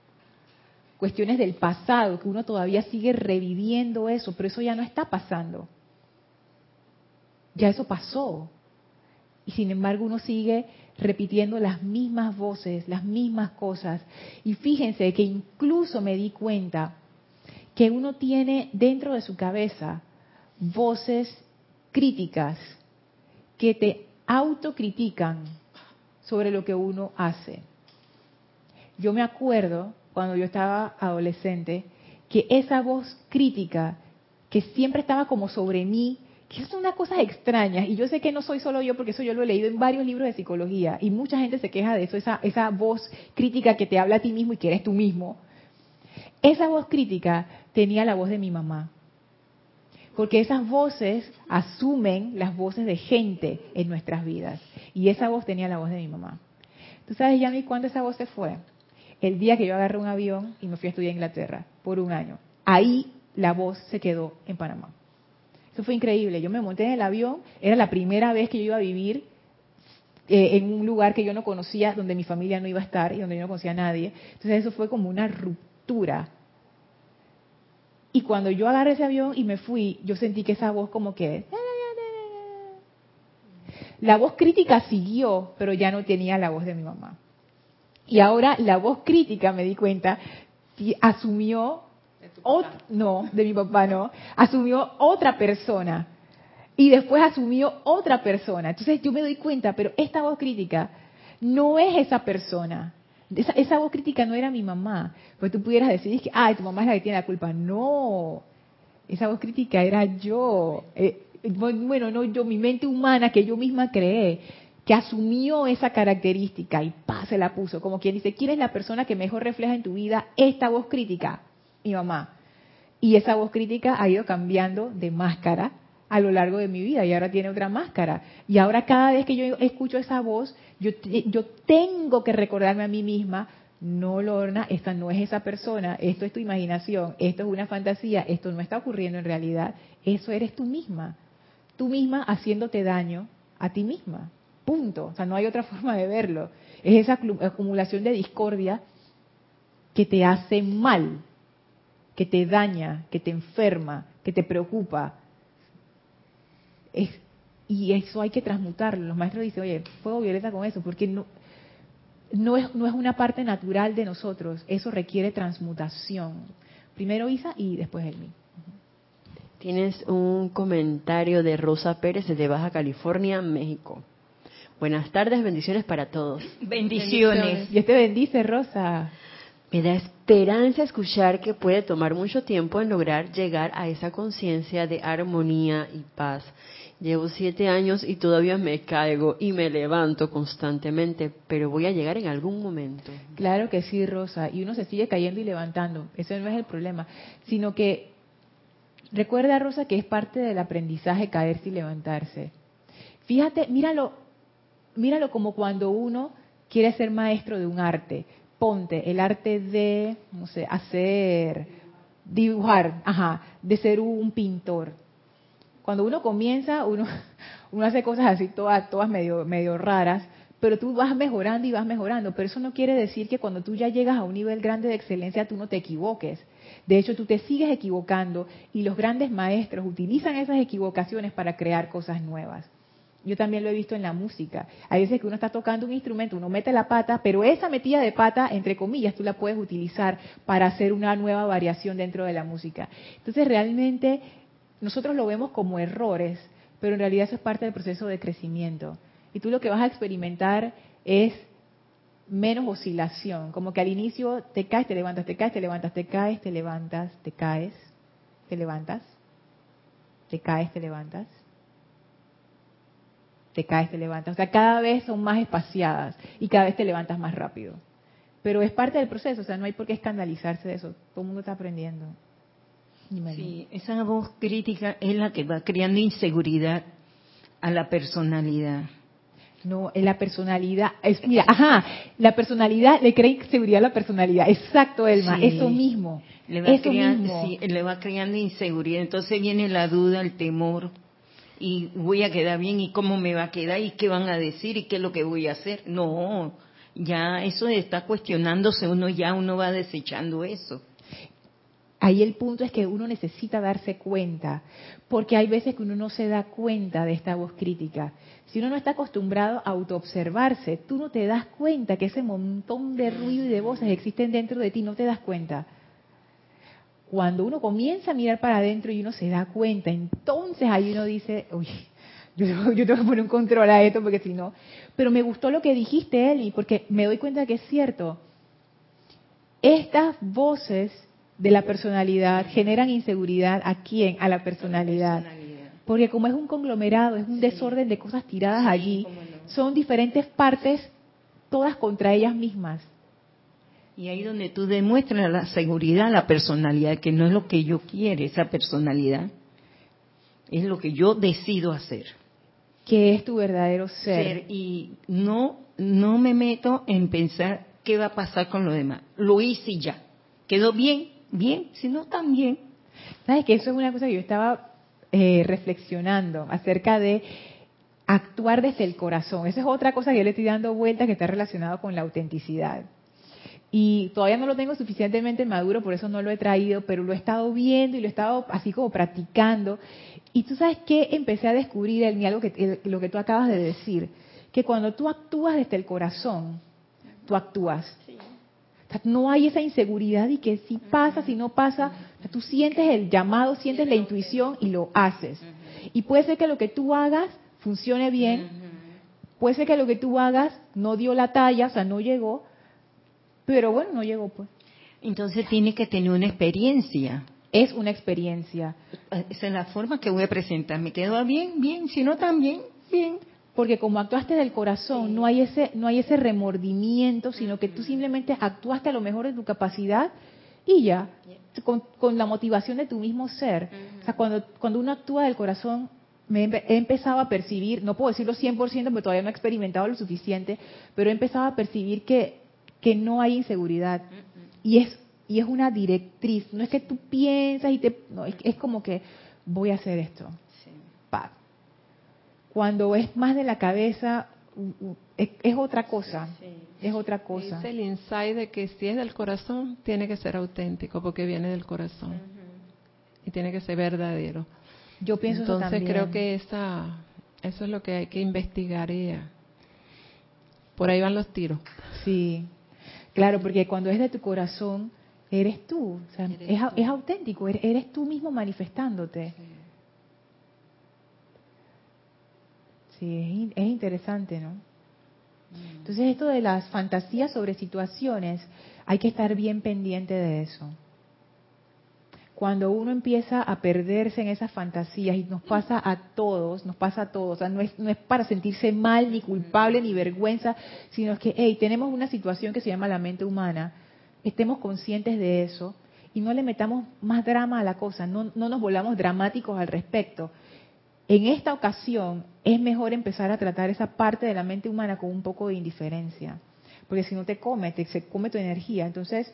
cuestiones del pasado, que uno todavía sigue reviviendo eso, pero eso ya no está pasando. Ya eso pasó. Y sin embargo uno sigue repitiendo las mismas voces, las mismas cosas. Y fíjense que incluso me di cuenta que uno tiene dentro de su cabeza voces críticas que te autocritican sobre lo que uno hace. Yo me acuerdo cuando yo estaba adolescente que esa voz crítica que siempre estaba como sobre mí, que son unas cosas extrañas, y yo sé que no soy solo yo, porque eso yo lo he leído en varios libros de psicología, y mucha gente se queja de eso, esa, esa voz crítica que te habla a ti mismo y que eres tú mismo. Esa voz crítica tenía la voz de mi mamá porque esas voces asumen las voces de gente en nuestras vidas. Y esa voz tenía la voz de mi mamá. ¿Tú sabes, Yami, cuándo esa voz se fue? El día que yo agarré un avión y me fui a estudiar a Inglaterra por un año. Ahí la voz se quedó en Panamá. Eso fue increíble. Yo me monté en el avión, era la primera vez que yo iba a vivir eh, en un lugar que yo no conocía, donde mi familia no iba a estar y donde yo no conocía a nadie. Entonces eso fue como una ruptura y cuando yo agarré ese avión y me fui, yo sentí que esa voz como que... La voz crítica siguió, pero ya no tenía la voz de mi mamá. Y ahora la voz crítica, me di cuenta, asumió... no, de mi papá no. Asumió otra persona. Y después asumió otra persona. Entonces yo me doy cuenta, pero esta voz crítica no es esa persona. Esa, voz crítica no era mi mamá. Pues tú pudieras decir que, ay, tu mamá es la que tiene la culpa. No, esa voz crítica era yo. Eh, bueno, no yo, mi mente humana que yo misma creé, que asumió esa característica y pa, se la puso. Como quien dice, ¿quién es la persona que mejor refleja en tu vida esta voz crítica? Mi mamá. Y esa voz crítica ha ido cambiando de máscara a lo largo de mi vida y ahora tiene otra máscara. Y ahora cada vez que yo escucho esa voz, yo, yo tengo que recordarme a mí misma, no, Lorna, esta no es esa persona, esto es tu imaginación, esto es una fantasía, esto no está ocurriendo en realidad, eso eres tú misma, tú misma haciéndote daño a ti misma, punto, o sea, no hay otra forma de verlo, es esa acumulación de discordia que te hace mal, que te daña, que te enferma, que te preocupa, y eso hay que transmutarlo. Los maestros dicen, oye, fuego violeta con eso, porque no, no, es, no es una parte natural de nosotros. Eso requiere transmutación. Primero Isa y después Elmi. Tienes un comentario de Rosa Pérez de Baja California, México. Buenas tardes, bendiciones para todos. Bendiciones. Dios te bendice, Rosa. Me da esperanza escuchar que puede tomar mucho tiempo en lograr llegar a esa conciencia de armonía y paz. Llevo siete años y todavía me caigo y me levanto constantemente, pero voy a llegar en algún momento. Claro que sí, Rosa, y uno se sigue cayendo y levantando, eso no es el problema, sino que recuerda, Rosa, que es parte del aprendizaje caerse y levantarse. Fíjate, míralo, míralo como cuando uno quiere ser maestro de un arte ponte el arte de, no sé, hacer, dibujar, ajá, de ser un pintor. Cuando uno comienza, uno, uno hace cosas así todas, todas medio, medio raras, pero tú vas mejorando y vas mejorando. Pero eso no quiere decir que cuando tú ya llegas a un nivel grande de excelencia tú no te equivoques. De hecho, tú te sigues equivocando y los grandes maestros utilizan esas equivocaciones para crear cosas nuevas. Yo también lo he visto en la música. Hay veces que uno está tocando un instrumento, uno mete la pata, pero esa metida de pata, entre comillas, tú la puedes utilizar para hacer una nueva variación dentro de la música. Entonces, realmente, nosotros lo vemos como errores, pero en realidad eso es parte del proceso de crecimiento. Y tú lo que vas a experimentar es menos oscilación, como que al inicio te caes, te levantas, te caes, te levantas, te caes, te levantas, te caes, te levantas, te caes, te levantas, te caes, te levantas. O sea, cada vez son más espaciadas y cada vez te levantas más rápido. Pero es parte del proceso, o sea, no hay por qué escandalizarse de eso. Todo el mundo está aprendiendo. Sí, esa voz crítica es la que va creando inseguridad a la personalidad. No, en la personalidad, es, mira, ajá, la personalidad le crea inseguridad a la personalidad. Exacto, Elma, eso mismo. Le va, creando, Sí, le va creando inseguridad. Entonces viene la duda, el temor. Y voy a quedar bien, y cómo me va a quedar, y qué van a decir, y qué es lo que voy a hacer. No, ya eso está cuestionándose, uno ya uno va desechando eso. Ahí el punto es que uno necesita darse cuenta, porque hay veces que uno no se da cuenta de esta voz crítica. Si uno no está acostumbrado a autoobservarse, tú no te das cuenta que ese montón de ruido y de voces existen dentro de ti, no te das cuenta. Cuando uno comienza a mirar para adentro y uno se da cuenta, entonces ahí uno dice, uy, yo, yo tengo que poner un control a esto porque si no... Pero me gustó lo que dijiste, Eli, porque me doy cuenta que es cierto. Estas voces de la personalidad generan inseguridad a quién? A la personalidad. Porque como es un conglomerado, es un desorden de cosas tiradas allí, son diferentes partes, todas contra ellas mismas. Y ahí donde tú demuestras la seguridad, la personalidad, que no es lo que yo quiero, esa personalidad, es lo que yo decido hacer. Que es tu verdadero ser. ser. Y no, no me meto en pensar qué va a pasar con lo demás. Lo hice y ya. Quedó bien, bien, si no también. ¿Sabes que eso es una cosa que yo estaba eh, reflexionando acerca de actuar desde el corazón? Esa es otra cosa que yo le estoy dando vuelta que está relacionado con la autenticidad. Y todavía no lo tengo suficientemente maduro, por eso no lo he traído, pero lo he estado viendo y lo he estado así como practicando. Y tú sabes que empecé a descubrir mí algo que lo que tú acabas de decir, que cuando tú actúas desde el corazón, tú actúas. No hay esa inseguridad y que si pasa, si no pasa, tú sientes el llamado, sientes la intuición y lo haces. Y puede ser que lo que tú hagas funcione bien, puede ser que lo que tú hagas no dio la talla, o sea, no llegó, pero bueno, no llegó pues. Entonces tiene que tener una experiencia. Es una experiencia. Esa es la forma que voy a presentar. ¿Me quedó bien? Bien. Si no, también. Bien porque como actuaste del corazón, no hay ese no hay ese remordimiento, sino que tú simplemente actuaste a lo mejor de tu capacidad y ya, con, la motivación de tu mismo ser. O sea, cuando, cuando uno actúa del corazón, me he empezado a percibir, no puedo decirlo 100% porque todavía no he experimentado lo suficiente, pero he empezado a percibir que, que no hay inseguridad. Y es, y es una directriz, no es que tú piensas y te... No, es, como que voy a hacer esto. Cuando es más de la cabeza, es, otra cosa. Es otra cosa. Es el insight de que si es del corazón, tiene que ser auténtico, porque viene del corazón. Y tiene que ser verdadero. Yo pienso Entonces creo que esa, eso es lo que hay que investigar. Y por ahí van los tiros. Sí, claro, porque cuando es de tu corazón, eres tú. es, auténtico, eres, tú mismo manifestándote. Sí, es, interesante, ¿no? Entonces esto de las fantasías sobre situaciones, hay que estar bien pendiente de eso. Cuando uno empieza a perderse en esas fantasías, y nos pasa a todos, nos pasa a todos, o sea, no es, no es para sentirse mal, ni culpable, ni vergüenza, sino es que, hey, tenemos una situación que se llama la mente humana, estemos conscientes de eso y no le metamos más drama a la cosa, no, no nos volvamos dramáticos al respecto, en esta ocasión es mejor empezar a tratar esa parte de la mente humana con un poco de indiferencia, porque si no te come, te, se come tu energía. Entonces,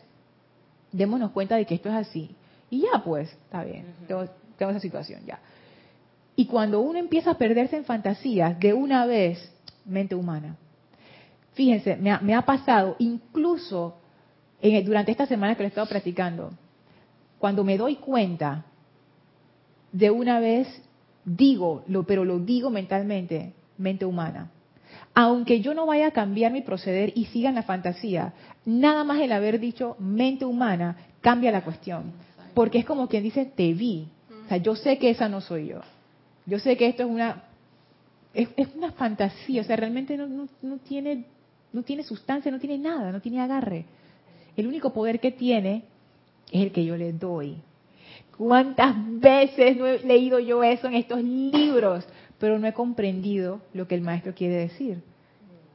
démonos cuenta de que esto es así. Y ya pues, está bien, tengo, esa situación, ya. Y cuando uno empieza a perderse en fantasías, de una vez, mente humana, Fíjense, me ha, me ha pasado incluso en el- durante esta semana que lo he estado practicando, cuando me doy cuenta, de una vez digo, lo, pero lo digo mentalmente, mente humana. Aunque yo no vaya a cambiar mi proceder y siga en la fantasía, nada más el haber dicho mente humana cambia la cuestión. Porque es como quien dice, te vi. O sea, yo sé que esa no soy yo. Yo sé que esto es una es, es una fantasía, o sea, realmente no, no, no tiene no tiene sustancia, no tiene nada, no tiene agarre. El único poder que tiene es el que yo le doy. ¿Cuántas veces no he leído yo eso en estos libros? Pero no he comprendido lo que el maestro quiere decir.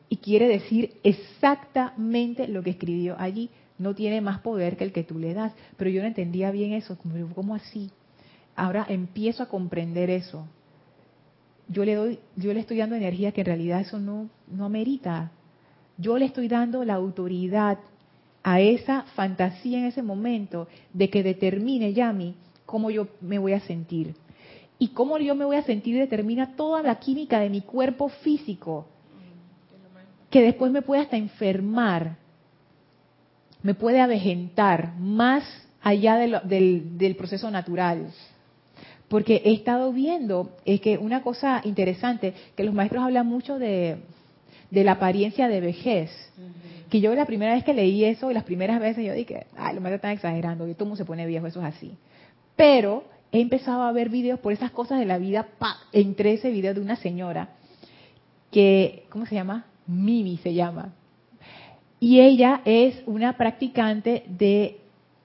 Y quiere decir exactamente lo que escribió allí. No tiene más poder que el que tú le das. Pero yo no entendía bien eso. como, ¿Cómo así? Ahora empiezo a comprender eso. Yo le doy, yo le estoy dando energía que en realidad eso no, no amerita. Yo le estoy dando la autoridad a esa fantasía en ese momento de que determine Yami cómo yo me voy a sentir. Y cómo yo me voy a sentir determina toda la química de mi cuerpo físico, que después me puede hasta enfermar, me puede avejentar más allá de lo- del, del proceso natural. Porque he estado viendo, es que una cosa interesante, que los maestros hablan mucho de, de la apariencia de vejez. Que yo la primera vez que leí eso, y las primeras veces yo dije, ay, los maestros están exagerando, y todo mundo se pone viejo, eso es así. Pero he empezado a ver videos por esas cosas de la vida, ¡pa! entré ese video de una señora que, ¿cómo se llama? Mimi se llama. Y ella es una practicante de,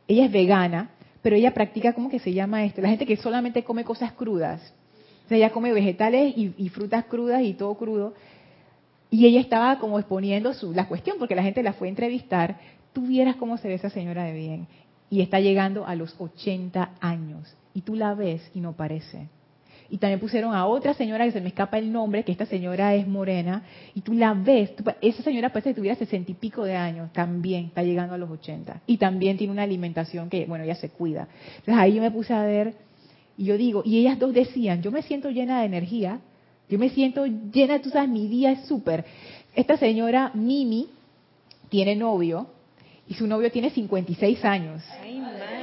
ella es vegana, pero ella practica, ¿cómo que se llama esto? La gente que solamente come cosas crudas. O sea, ella come vegetales y, frutas crudas y todo crudo. Y ella estaba como exponiendo su, la cuestión, porque la gente la fue a entrevistar. Tú vieras cómo se ve esa señora de bien. Y está llegando a los 80 años. Y tú la ves y no parece. Y también pusieron a otra señora que se me escapa el nombre, que esta señora es morena, y tú la ves, esa señora parece que tuviera sesenta y pico de años, también está llegando a los 80. Y también tiene una alimentación que, bueno, ella se cuida. Entonces ahí yo me puse a ver, y yo digo, y ellas dos decían, yo me siento llena de energía, yo me siento llena, tú sabes, mi día es súper. Esta señora Mimi tiene novio, y su novio tiene 56 años.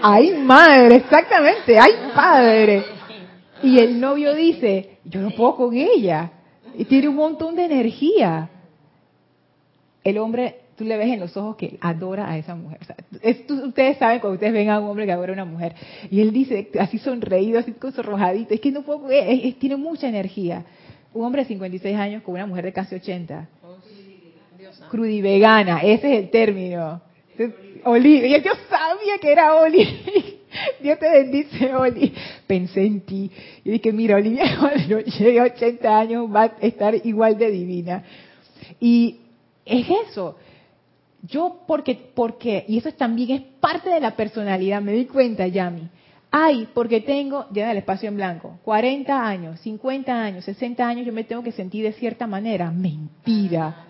¡Ay, madre! Exactamente, ¡ay, padre! Y el novio dice, yo no puedo con ella. Y tiene un montón de energía. El hombre, tú le ves en los ojos que adora a esa mujer. Es- tú- ustedes saben cuando ustedes ven a un hombre que adora a una mujer. Y él dice, así sonreído, así con sonrojadito, es que no puedo es- es- tiene mucha energía. Un hombre de 56 años con una mujer de casi 80. Crudivegana, ese es el término. Oli, yo sabía que era Oli. Dios te bendice, Oli. Pensé en ti. Y dije, mira, Olivia, cuando llegue a 80 años va a estar igual de divina. Y es eso. Yo, porque, porque, y eso es también es parte de la personalidad, me di cuenta, Yami. Ay, porque tengo, llena el espacio en blanco, 40 años, 50 años, 60 años, yo me tengo que sentir de cierta manera. Mentira.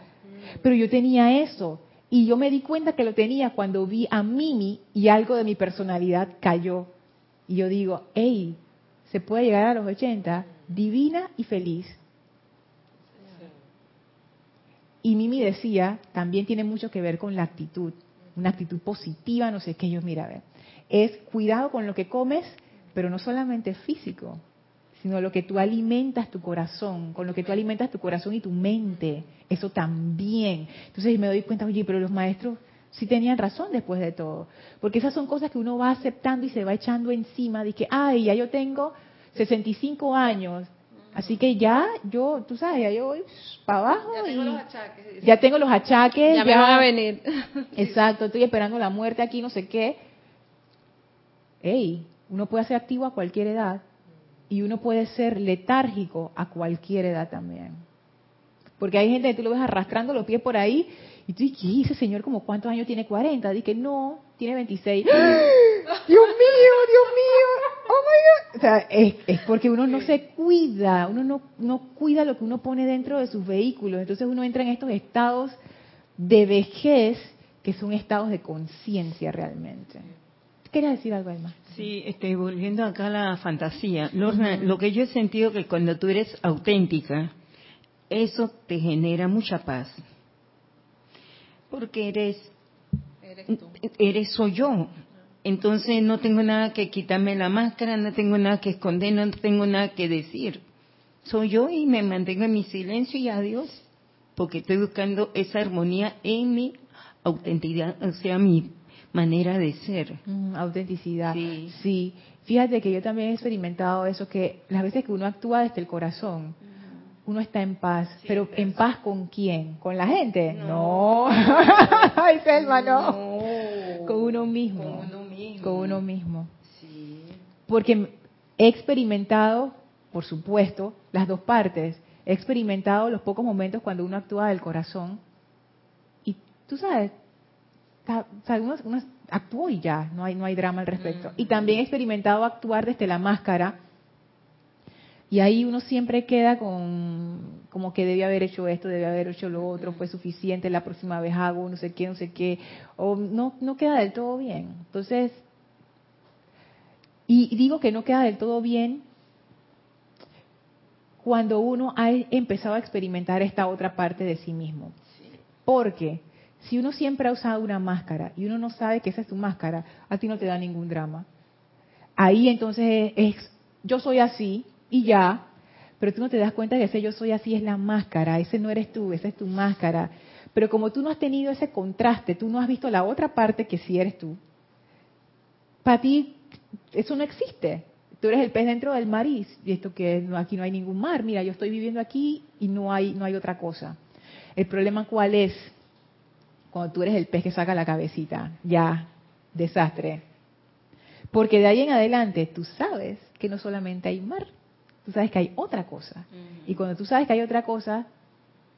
Pero yo tenía eso. Y yo me di cuenta que lo tenía cuando vi a Mimi y algo de mi personalidad cayó. Y yo digo, hey, se puede llegar a los 80 divina y feliz. Y Mimi decía, también tiene mucho que ver con la actitud, una actitud positiva, no sé qué, yo mira, a ver, es cuidado con lo que comes, pero no solamente físico, sino lo que tú alimentas tu corazón, con lo que tú alimentas tu corazón y tu mente, eso también. Entonces me doy cuenta, oye, pero los maestros sí tenían razón después de todo, porque esas son cosas que uno va aceptando y se va echando encima, de que, ay, ya yo tengo 65 años, así que ya yo, tú sabes, ya yo voy para abajo Ya tengo y los achaques. ya tengo los achaques, Ya me van a venir. Exacto, estoy esperando la muerte aquí, no sé qué. Ey, uno puede ser activo a cualquier edad y uno puede ser letárgico a cualquier edad también. Porque hay gente que tú lo ves arrastrando los pies por ahí y tú dices, ¿qué? Ese señor como cuántos años tiene 40? Dije, no, tiene 26. ¡Dios mío, Dios mío! ¡Oh, my God! O sea, es, es porque uno no se cuida, uno no, no cuida lo que uno pone dentro de sus vehículos. Entonces uno entra en estos estados de vejez que son estados de conciencia realmente. ¿Querías decir algo, Alma? Sí, este, volviendo acá a la fantasía. Lorna, lo que yo he sentido que cuando tú eres auténtica, eso te genera mucha paz. porque eres, eres soy yo. Entonces no tengo nada que quitarme la máscara, no tengo nada que esconder, no tengo nada que decir. Soy yo y me mantengo en mi silencio y adiós, porque estoy buscando esa armonía en mi autenticidad, o sea, mi manera de ser. Mm, autenticidad. Sí. sí. Fíjate que yo también he experimentado eso, que las veces que uno actúa desde el corazón, uno está en paz. pero ¿en paz con quién? ¿Con la gente? No. Ay, Selma, no. Con uno mismo. Con uno mismo. Con uno mismo. Sí. Porque he experimentado, por supuesto, las dos partes. He experimentado los pocos momentos cuando uno actúa del corazón. Y tú sabes, o sea, uno, uno actuó y ya, no hay, no hay drama al respecto. Y también he experimentado actuar desde la máscara. Y ahí uno siempre queda con como que debía haber hecho esto, debía haber hecho lo otro, fue suficiente, la próxima vez hago no sé qué, no sé qué, o no, no queda del todo bien. Entonces, y digo que no queda del todo bien cuando uno ha empezado a experimentar esta otra parte de sí mismo. Porque si uno siempre ha usado una máscara y uno no sabe que esa es tu máscara, a ti no te da ningún drama. Ahí entonces es, yo soy así y ya, pero tú no te das cuenta que ese yo soy así es la máscara, ese no eres tú, esa es tu máscara. Pero como tú no has tenido ese contraste, tú no has visto la otra parte que sí eres tú, para ti eso no existe. Tú eres el pez dentro del mar y esto que aquí no hay ningún mar. Mira, yo estoy viviendo aquí y no hay no hay otra cosa. El problema cuál es cuando tú eres el pez que saca la cabecita, ya desastre. Porque de ahí en adelante tú sabes que no solamente hay mar, tú sabes que hay otra cosa. Y cuando tú sabes que hay otra cosa,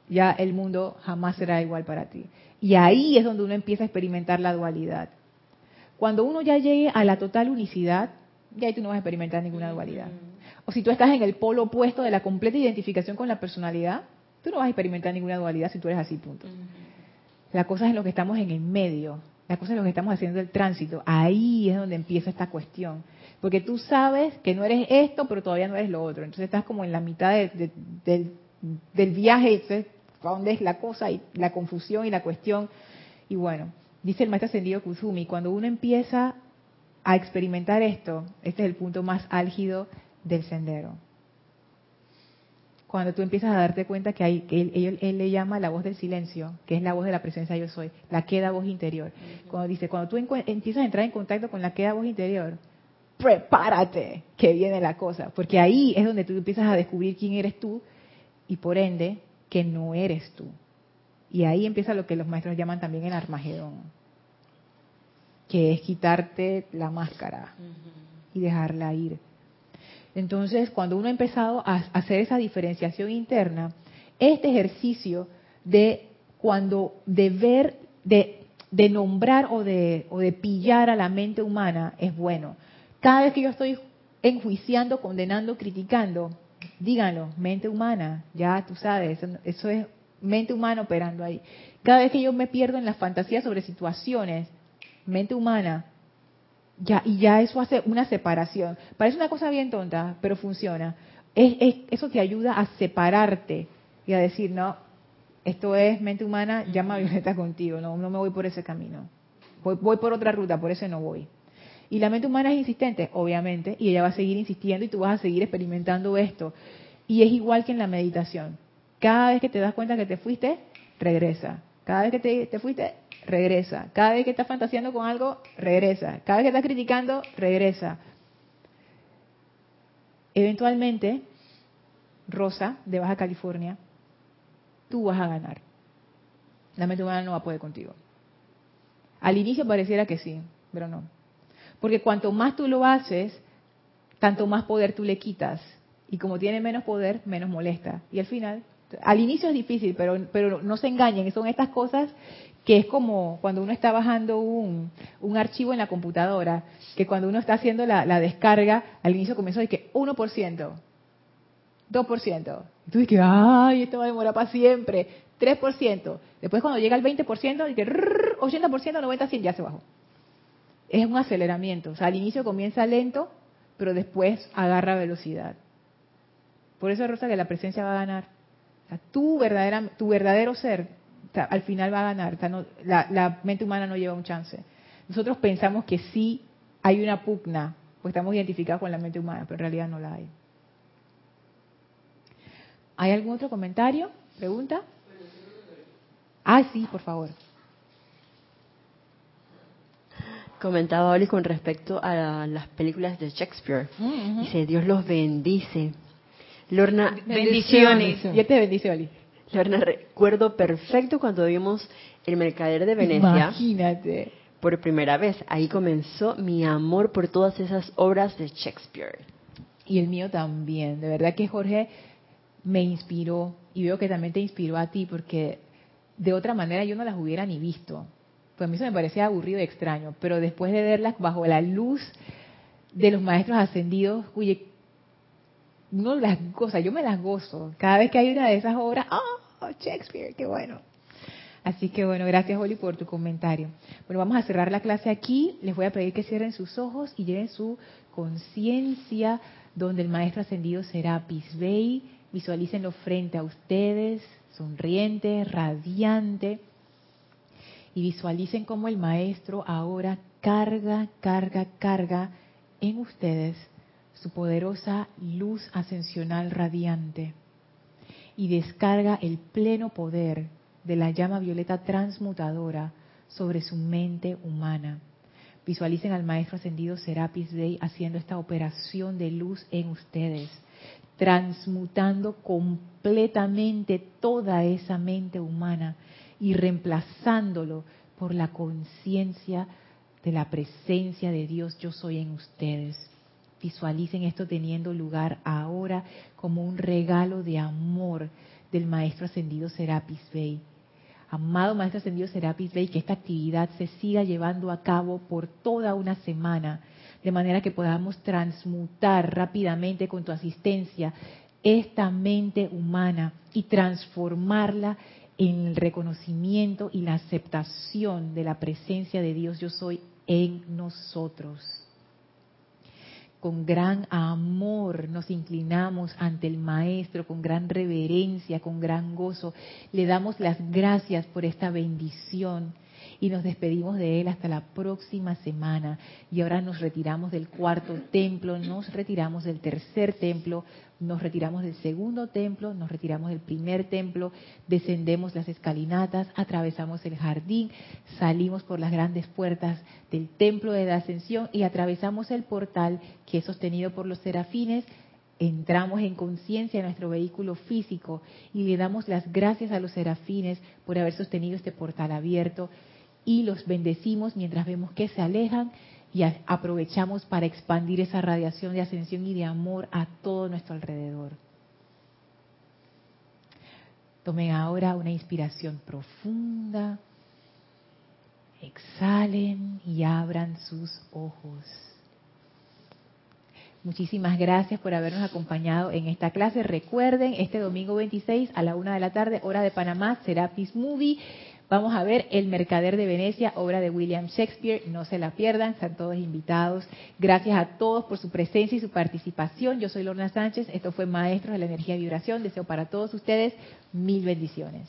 ya el mundo jamás será igual para ti. Y ahí es donde uno empieza a experimentar la dualidad. Cuando uno ya llegue a la total unicidad, ya ahí tú no vas a experimentar ninguna dualidad. O si tú estás en el polo opuesto de la completa identificación con la personalidad, tú no vas a experimentar ninguna dualidad si tú eres así, punto. La cosa es en lo que estamos en el medio, la cosa es lo que estamos haciendo el tránsito. Ahí es donde empieza esta cuestión. Porque tú sabes que no eres esto, pero todavía no eres lo otro. Entonces estás como en la mitad de- de- del, viaje, entonces, ¿a dónde es la cosa? Y la confusión y la cuestión. Y bueno, dice el maestro ascendido Kuzumi, cuando uno empieza a experimentar esto, este es el punto más álgido del sendero. Cuando tú empiezas a darte cuenta que hay, que él, él- él le llama la voz del silencio, que es la voz de la presencia yo soy, la queda voz interior. Cuando dice, cuando tú empiezas a entrar en contacto con la queda voz interior, prepárate que viene la cosa, porque ahí es donde tú empiezas a descubrir quién eres tú y por ende que no eres tú. Y ahí empieza lo que los maestros llaman también el Armagedón, que es quitarte la máscara y dejarla ir. Entonces, cuando uno ha empezado a hacer esa diferenciación interna, este ejercicio de cuando de ver, de, de nombrar o de, o de pillar a la mente humana es bueno. Cada vez que yo estoy enjuiciando, condenando, criticando, díganlo, mente humana, ya tú sabes, eso, eso es mente humana operando ahí. Cada vez que yo me pierdo en las fantasías sobre situaciones, mente humana, ya, y ya eso hace una separación. Parece una cosa bien tonta, pero funciona. Es, es- eso te ayuda a separarte y a decir, no, esto es mente humana, llama a Violeta contigo, no, no me voy por ese camino. Voy, voy por otra ruta, por ese no voy. Y la mente humana es insistente, obviamente, y ella va a seguir insistiendo y tú vas a seguir experimentando esto. Y es igual que en la meditación. Cada vez que te das cuenta que te fuiste, regresa. Cada vez que te, te fuiste, regresa. Cada vez que estás fantaseando con algo, regresa. Cada vez que estás criticando, regresa. Eventualmente, Rosa, de Baja California, tú vas a ganar. La mente humana no va a poder contigo. Al inicio pareciera que sí, pero no. Porque cuanto más tú lo haces, tanto más poder tú le quitas. Y como tiene menos poder, menos molesta. Y al final, al inicio es difícil, pero, pero no se engañen, son estas cosas que es como cuando uno está bajando un, un archivo en la computadora, que cuando uno está haciendo la, la descarga, al inicio comenzó de que 1%, 2%. Y tú dices, ay, esto va a demorar para siempre. 3%. Después cuando llega al 20%, dice, 80%, 90%, 100, ya se bajó. Es un aceleramiento. O sea, al inicio comienza lento, pero después agarra velocidad. Por eso, Rosa, que la presencia va a ganar. O sea, tu, verdadera, tu verdadero ser, sea, al final va a ganar. O sea, no- la, la mente humana no lleva un chance. Nosotros pensamos que sí hay una pugna, pues estamos identificados con la mente humana, pero en realidad no la hay. ¿Hay algún otro comentario? ¿Pregunta? Ah, sí, por favor. Comentaba Oli con respecto a las películas de Shakespeare. Dice, Dios los bendice. Lorna, Bendiciones. Dios te bendice, Oli. Lorna, recuerdo perfecto cuando vimos El Mercader de Venecia Imagínate. por primera vez. Ahí comenzó mi amor por todas esas obras de Shakespeare. Y el mío también. De verdad que Jorge me inspiró y veo que también te inspiró a ti porque de otra manera yo no las hubiera ni visto. Pues a mí eso me parecía aburrido y extraño, pero después de verlas bajo la luz de los maestros ascendidos, oye, no las goza, yo me las gozo. Cada vez que hay una de esas obras, ¡oh, Shakespeare, qué bueno! Así que bueno, gracias Oli por tu comentario. Bueno, vamos a cerrar la clase aquí. Les voy a pedir que cierren sus ojos y lleven su conciencia donde el maestro ascendido Serapis Bey. Visualícenlo frente a ustedes, sonriente, radiante. Y visualicen cómo el maestro ahora carga, carga, carga en ustedes su poderosa luz ascensional radiante y descarga el pleno poder de la llama violeta transmutadora sobre su mente humana. Visualicen al maestro ascendido Serapis Bey haciendo esta operación de luz en ustedes, transmutando completamente toda esa mente humana y reemplazándolo por la conciencia de la presencia de Dios yo soy en ustedes. Visualicen esto teniendo lugar ahora como un regalo de amor del Maestro Ascendido Serapis Bey. Amado Maestro Ascendido Serapis Bey, que esta actividad se siga llevando a cabo por toda una semana, de manera que podamos transmutar rápidamente con tu asistencia esta mente humana y transformarla en el reconocimiento y la aceptación de la presencia de Dios yo soy en nosotros con gran amor nos inclinamos ante el Maestro, con gran reverencia, con gran gozo. Le damos las gracias por esta bendición y nos despedimos de Él hasta la próxima semana. Y ahora nos retiramos del cuarto templo, nos retiramos del tercer templo, nos retiramos del segundo templo, nos retiramos del primer templo, descendemos las escalinatas, atravesamos el jardín, salimos por las grandes puertas del templo de la ascensión y atravesamos el portal que es sostenido por los serafines entramos en conciencia en nuestro vehículo físico y le damos las gracias a los serafines por haber sostenido este portal abierto y los bendecimos mientras vemos que se alejan y aprovechamos para expandir esa radiación de ascensión y de amor a todo nuestro alrededor. Tomen ahora una inspiración profunda, exhalen y abran sus ojos. Muchísimas gracias por habernos acompañado en esta clase. Recuerden, este domingo 26 a la una de la tarde, hora de Panamá, Serapis Movie. Vamos a ver El Mercader de Venecia, obra de William Shakespeare. No se la pierdan, están todos invitados. Gracias a todos por su presencia y su participación. Yo soy Lorna Sánchez. Esto fue Maestros de la Energía y Vibración. Deseo para todos ustedes mil bendiciones.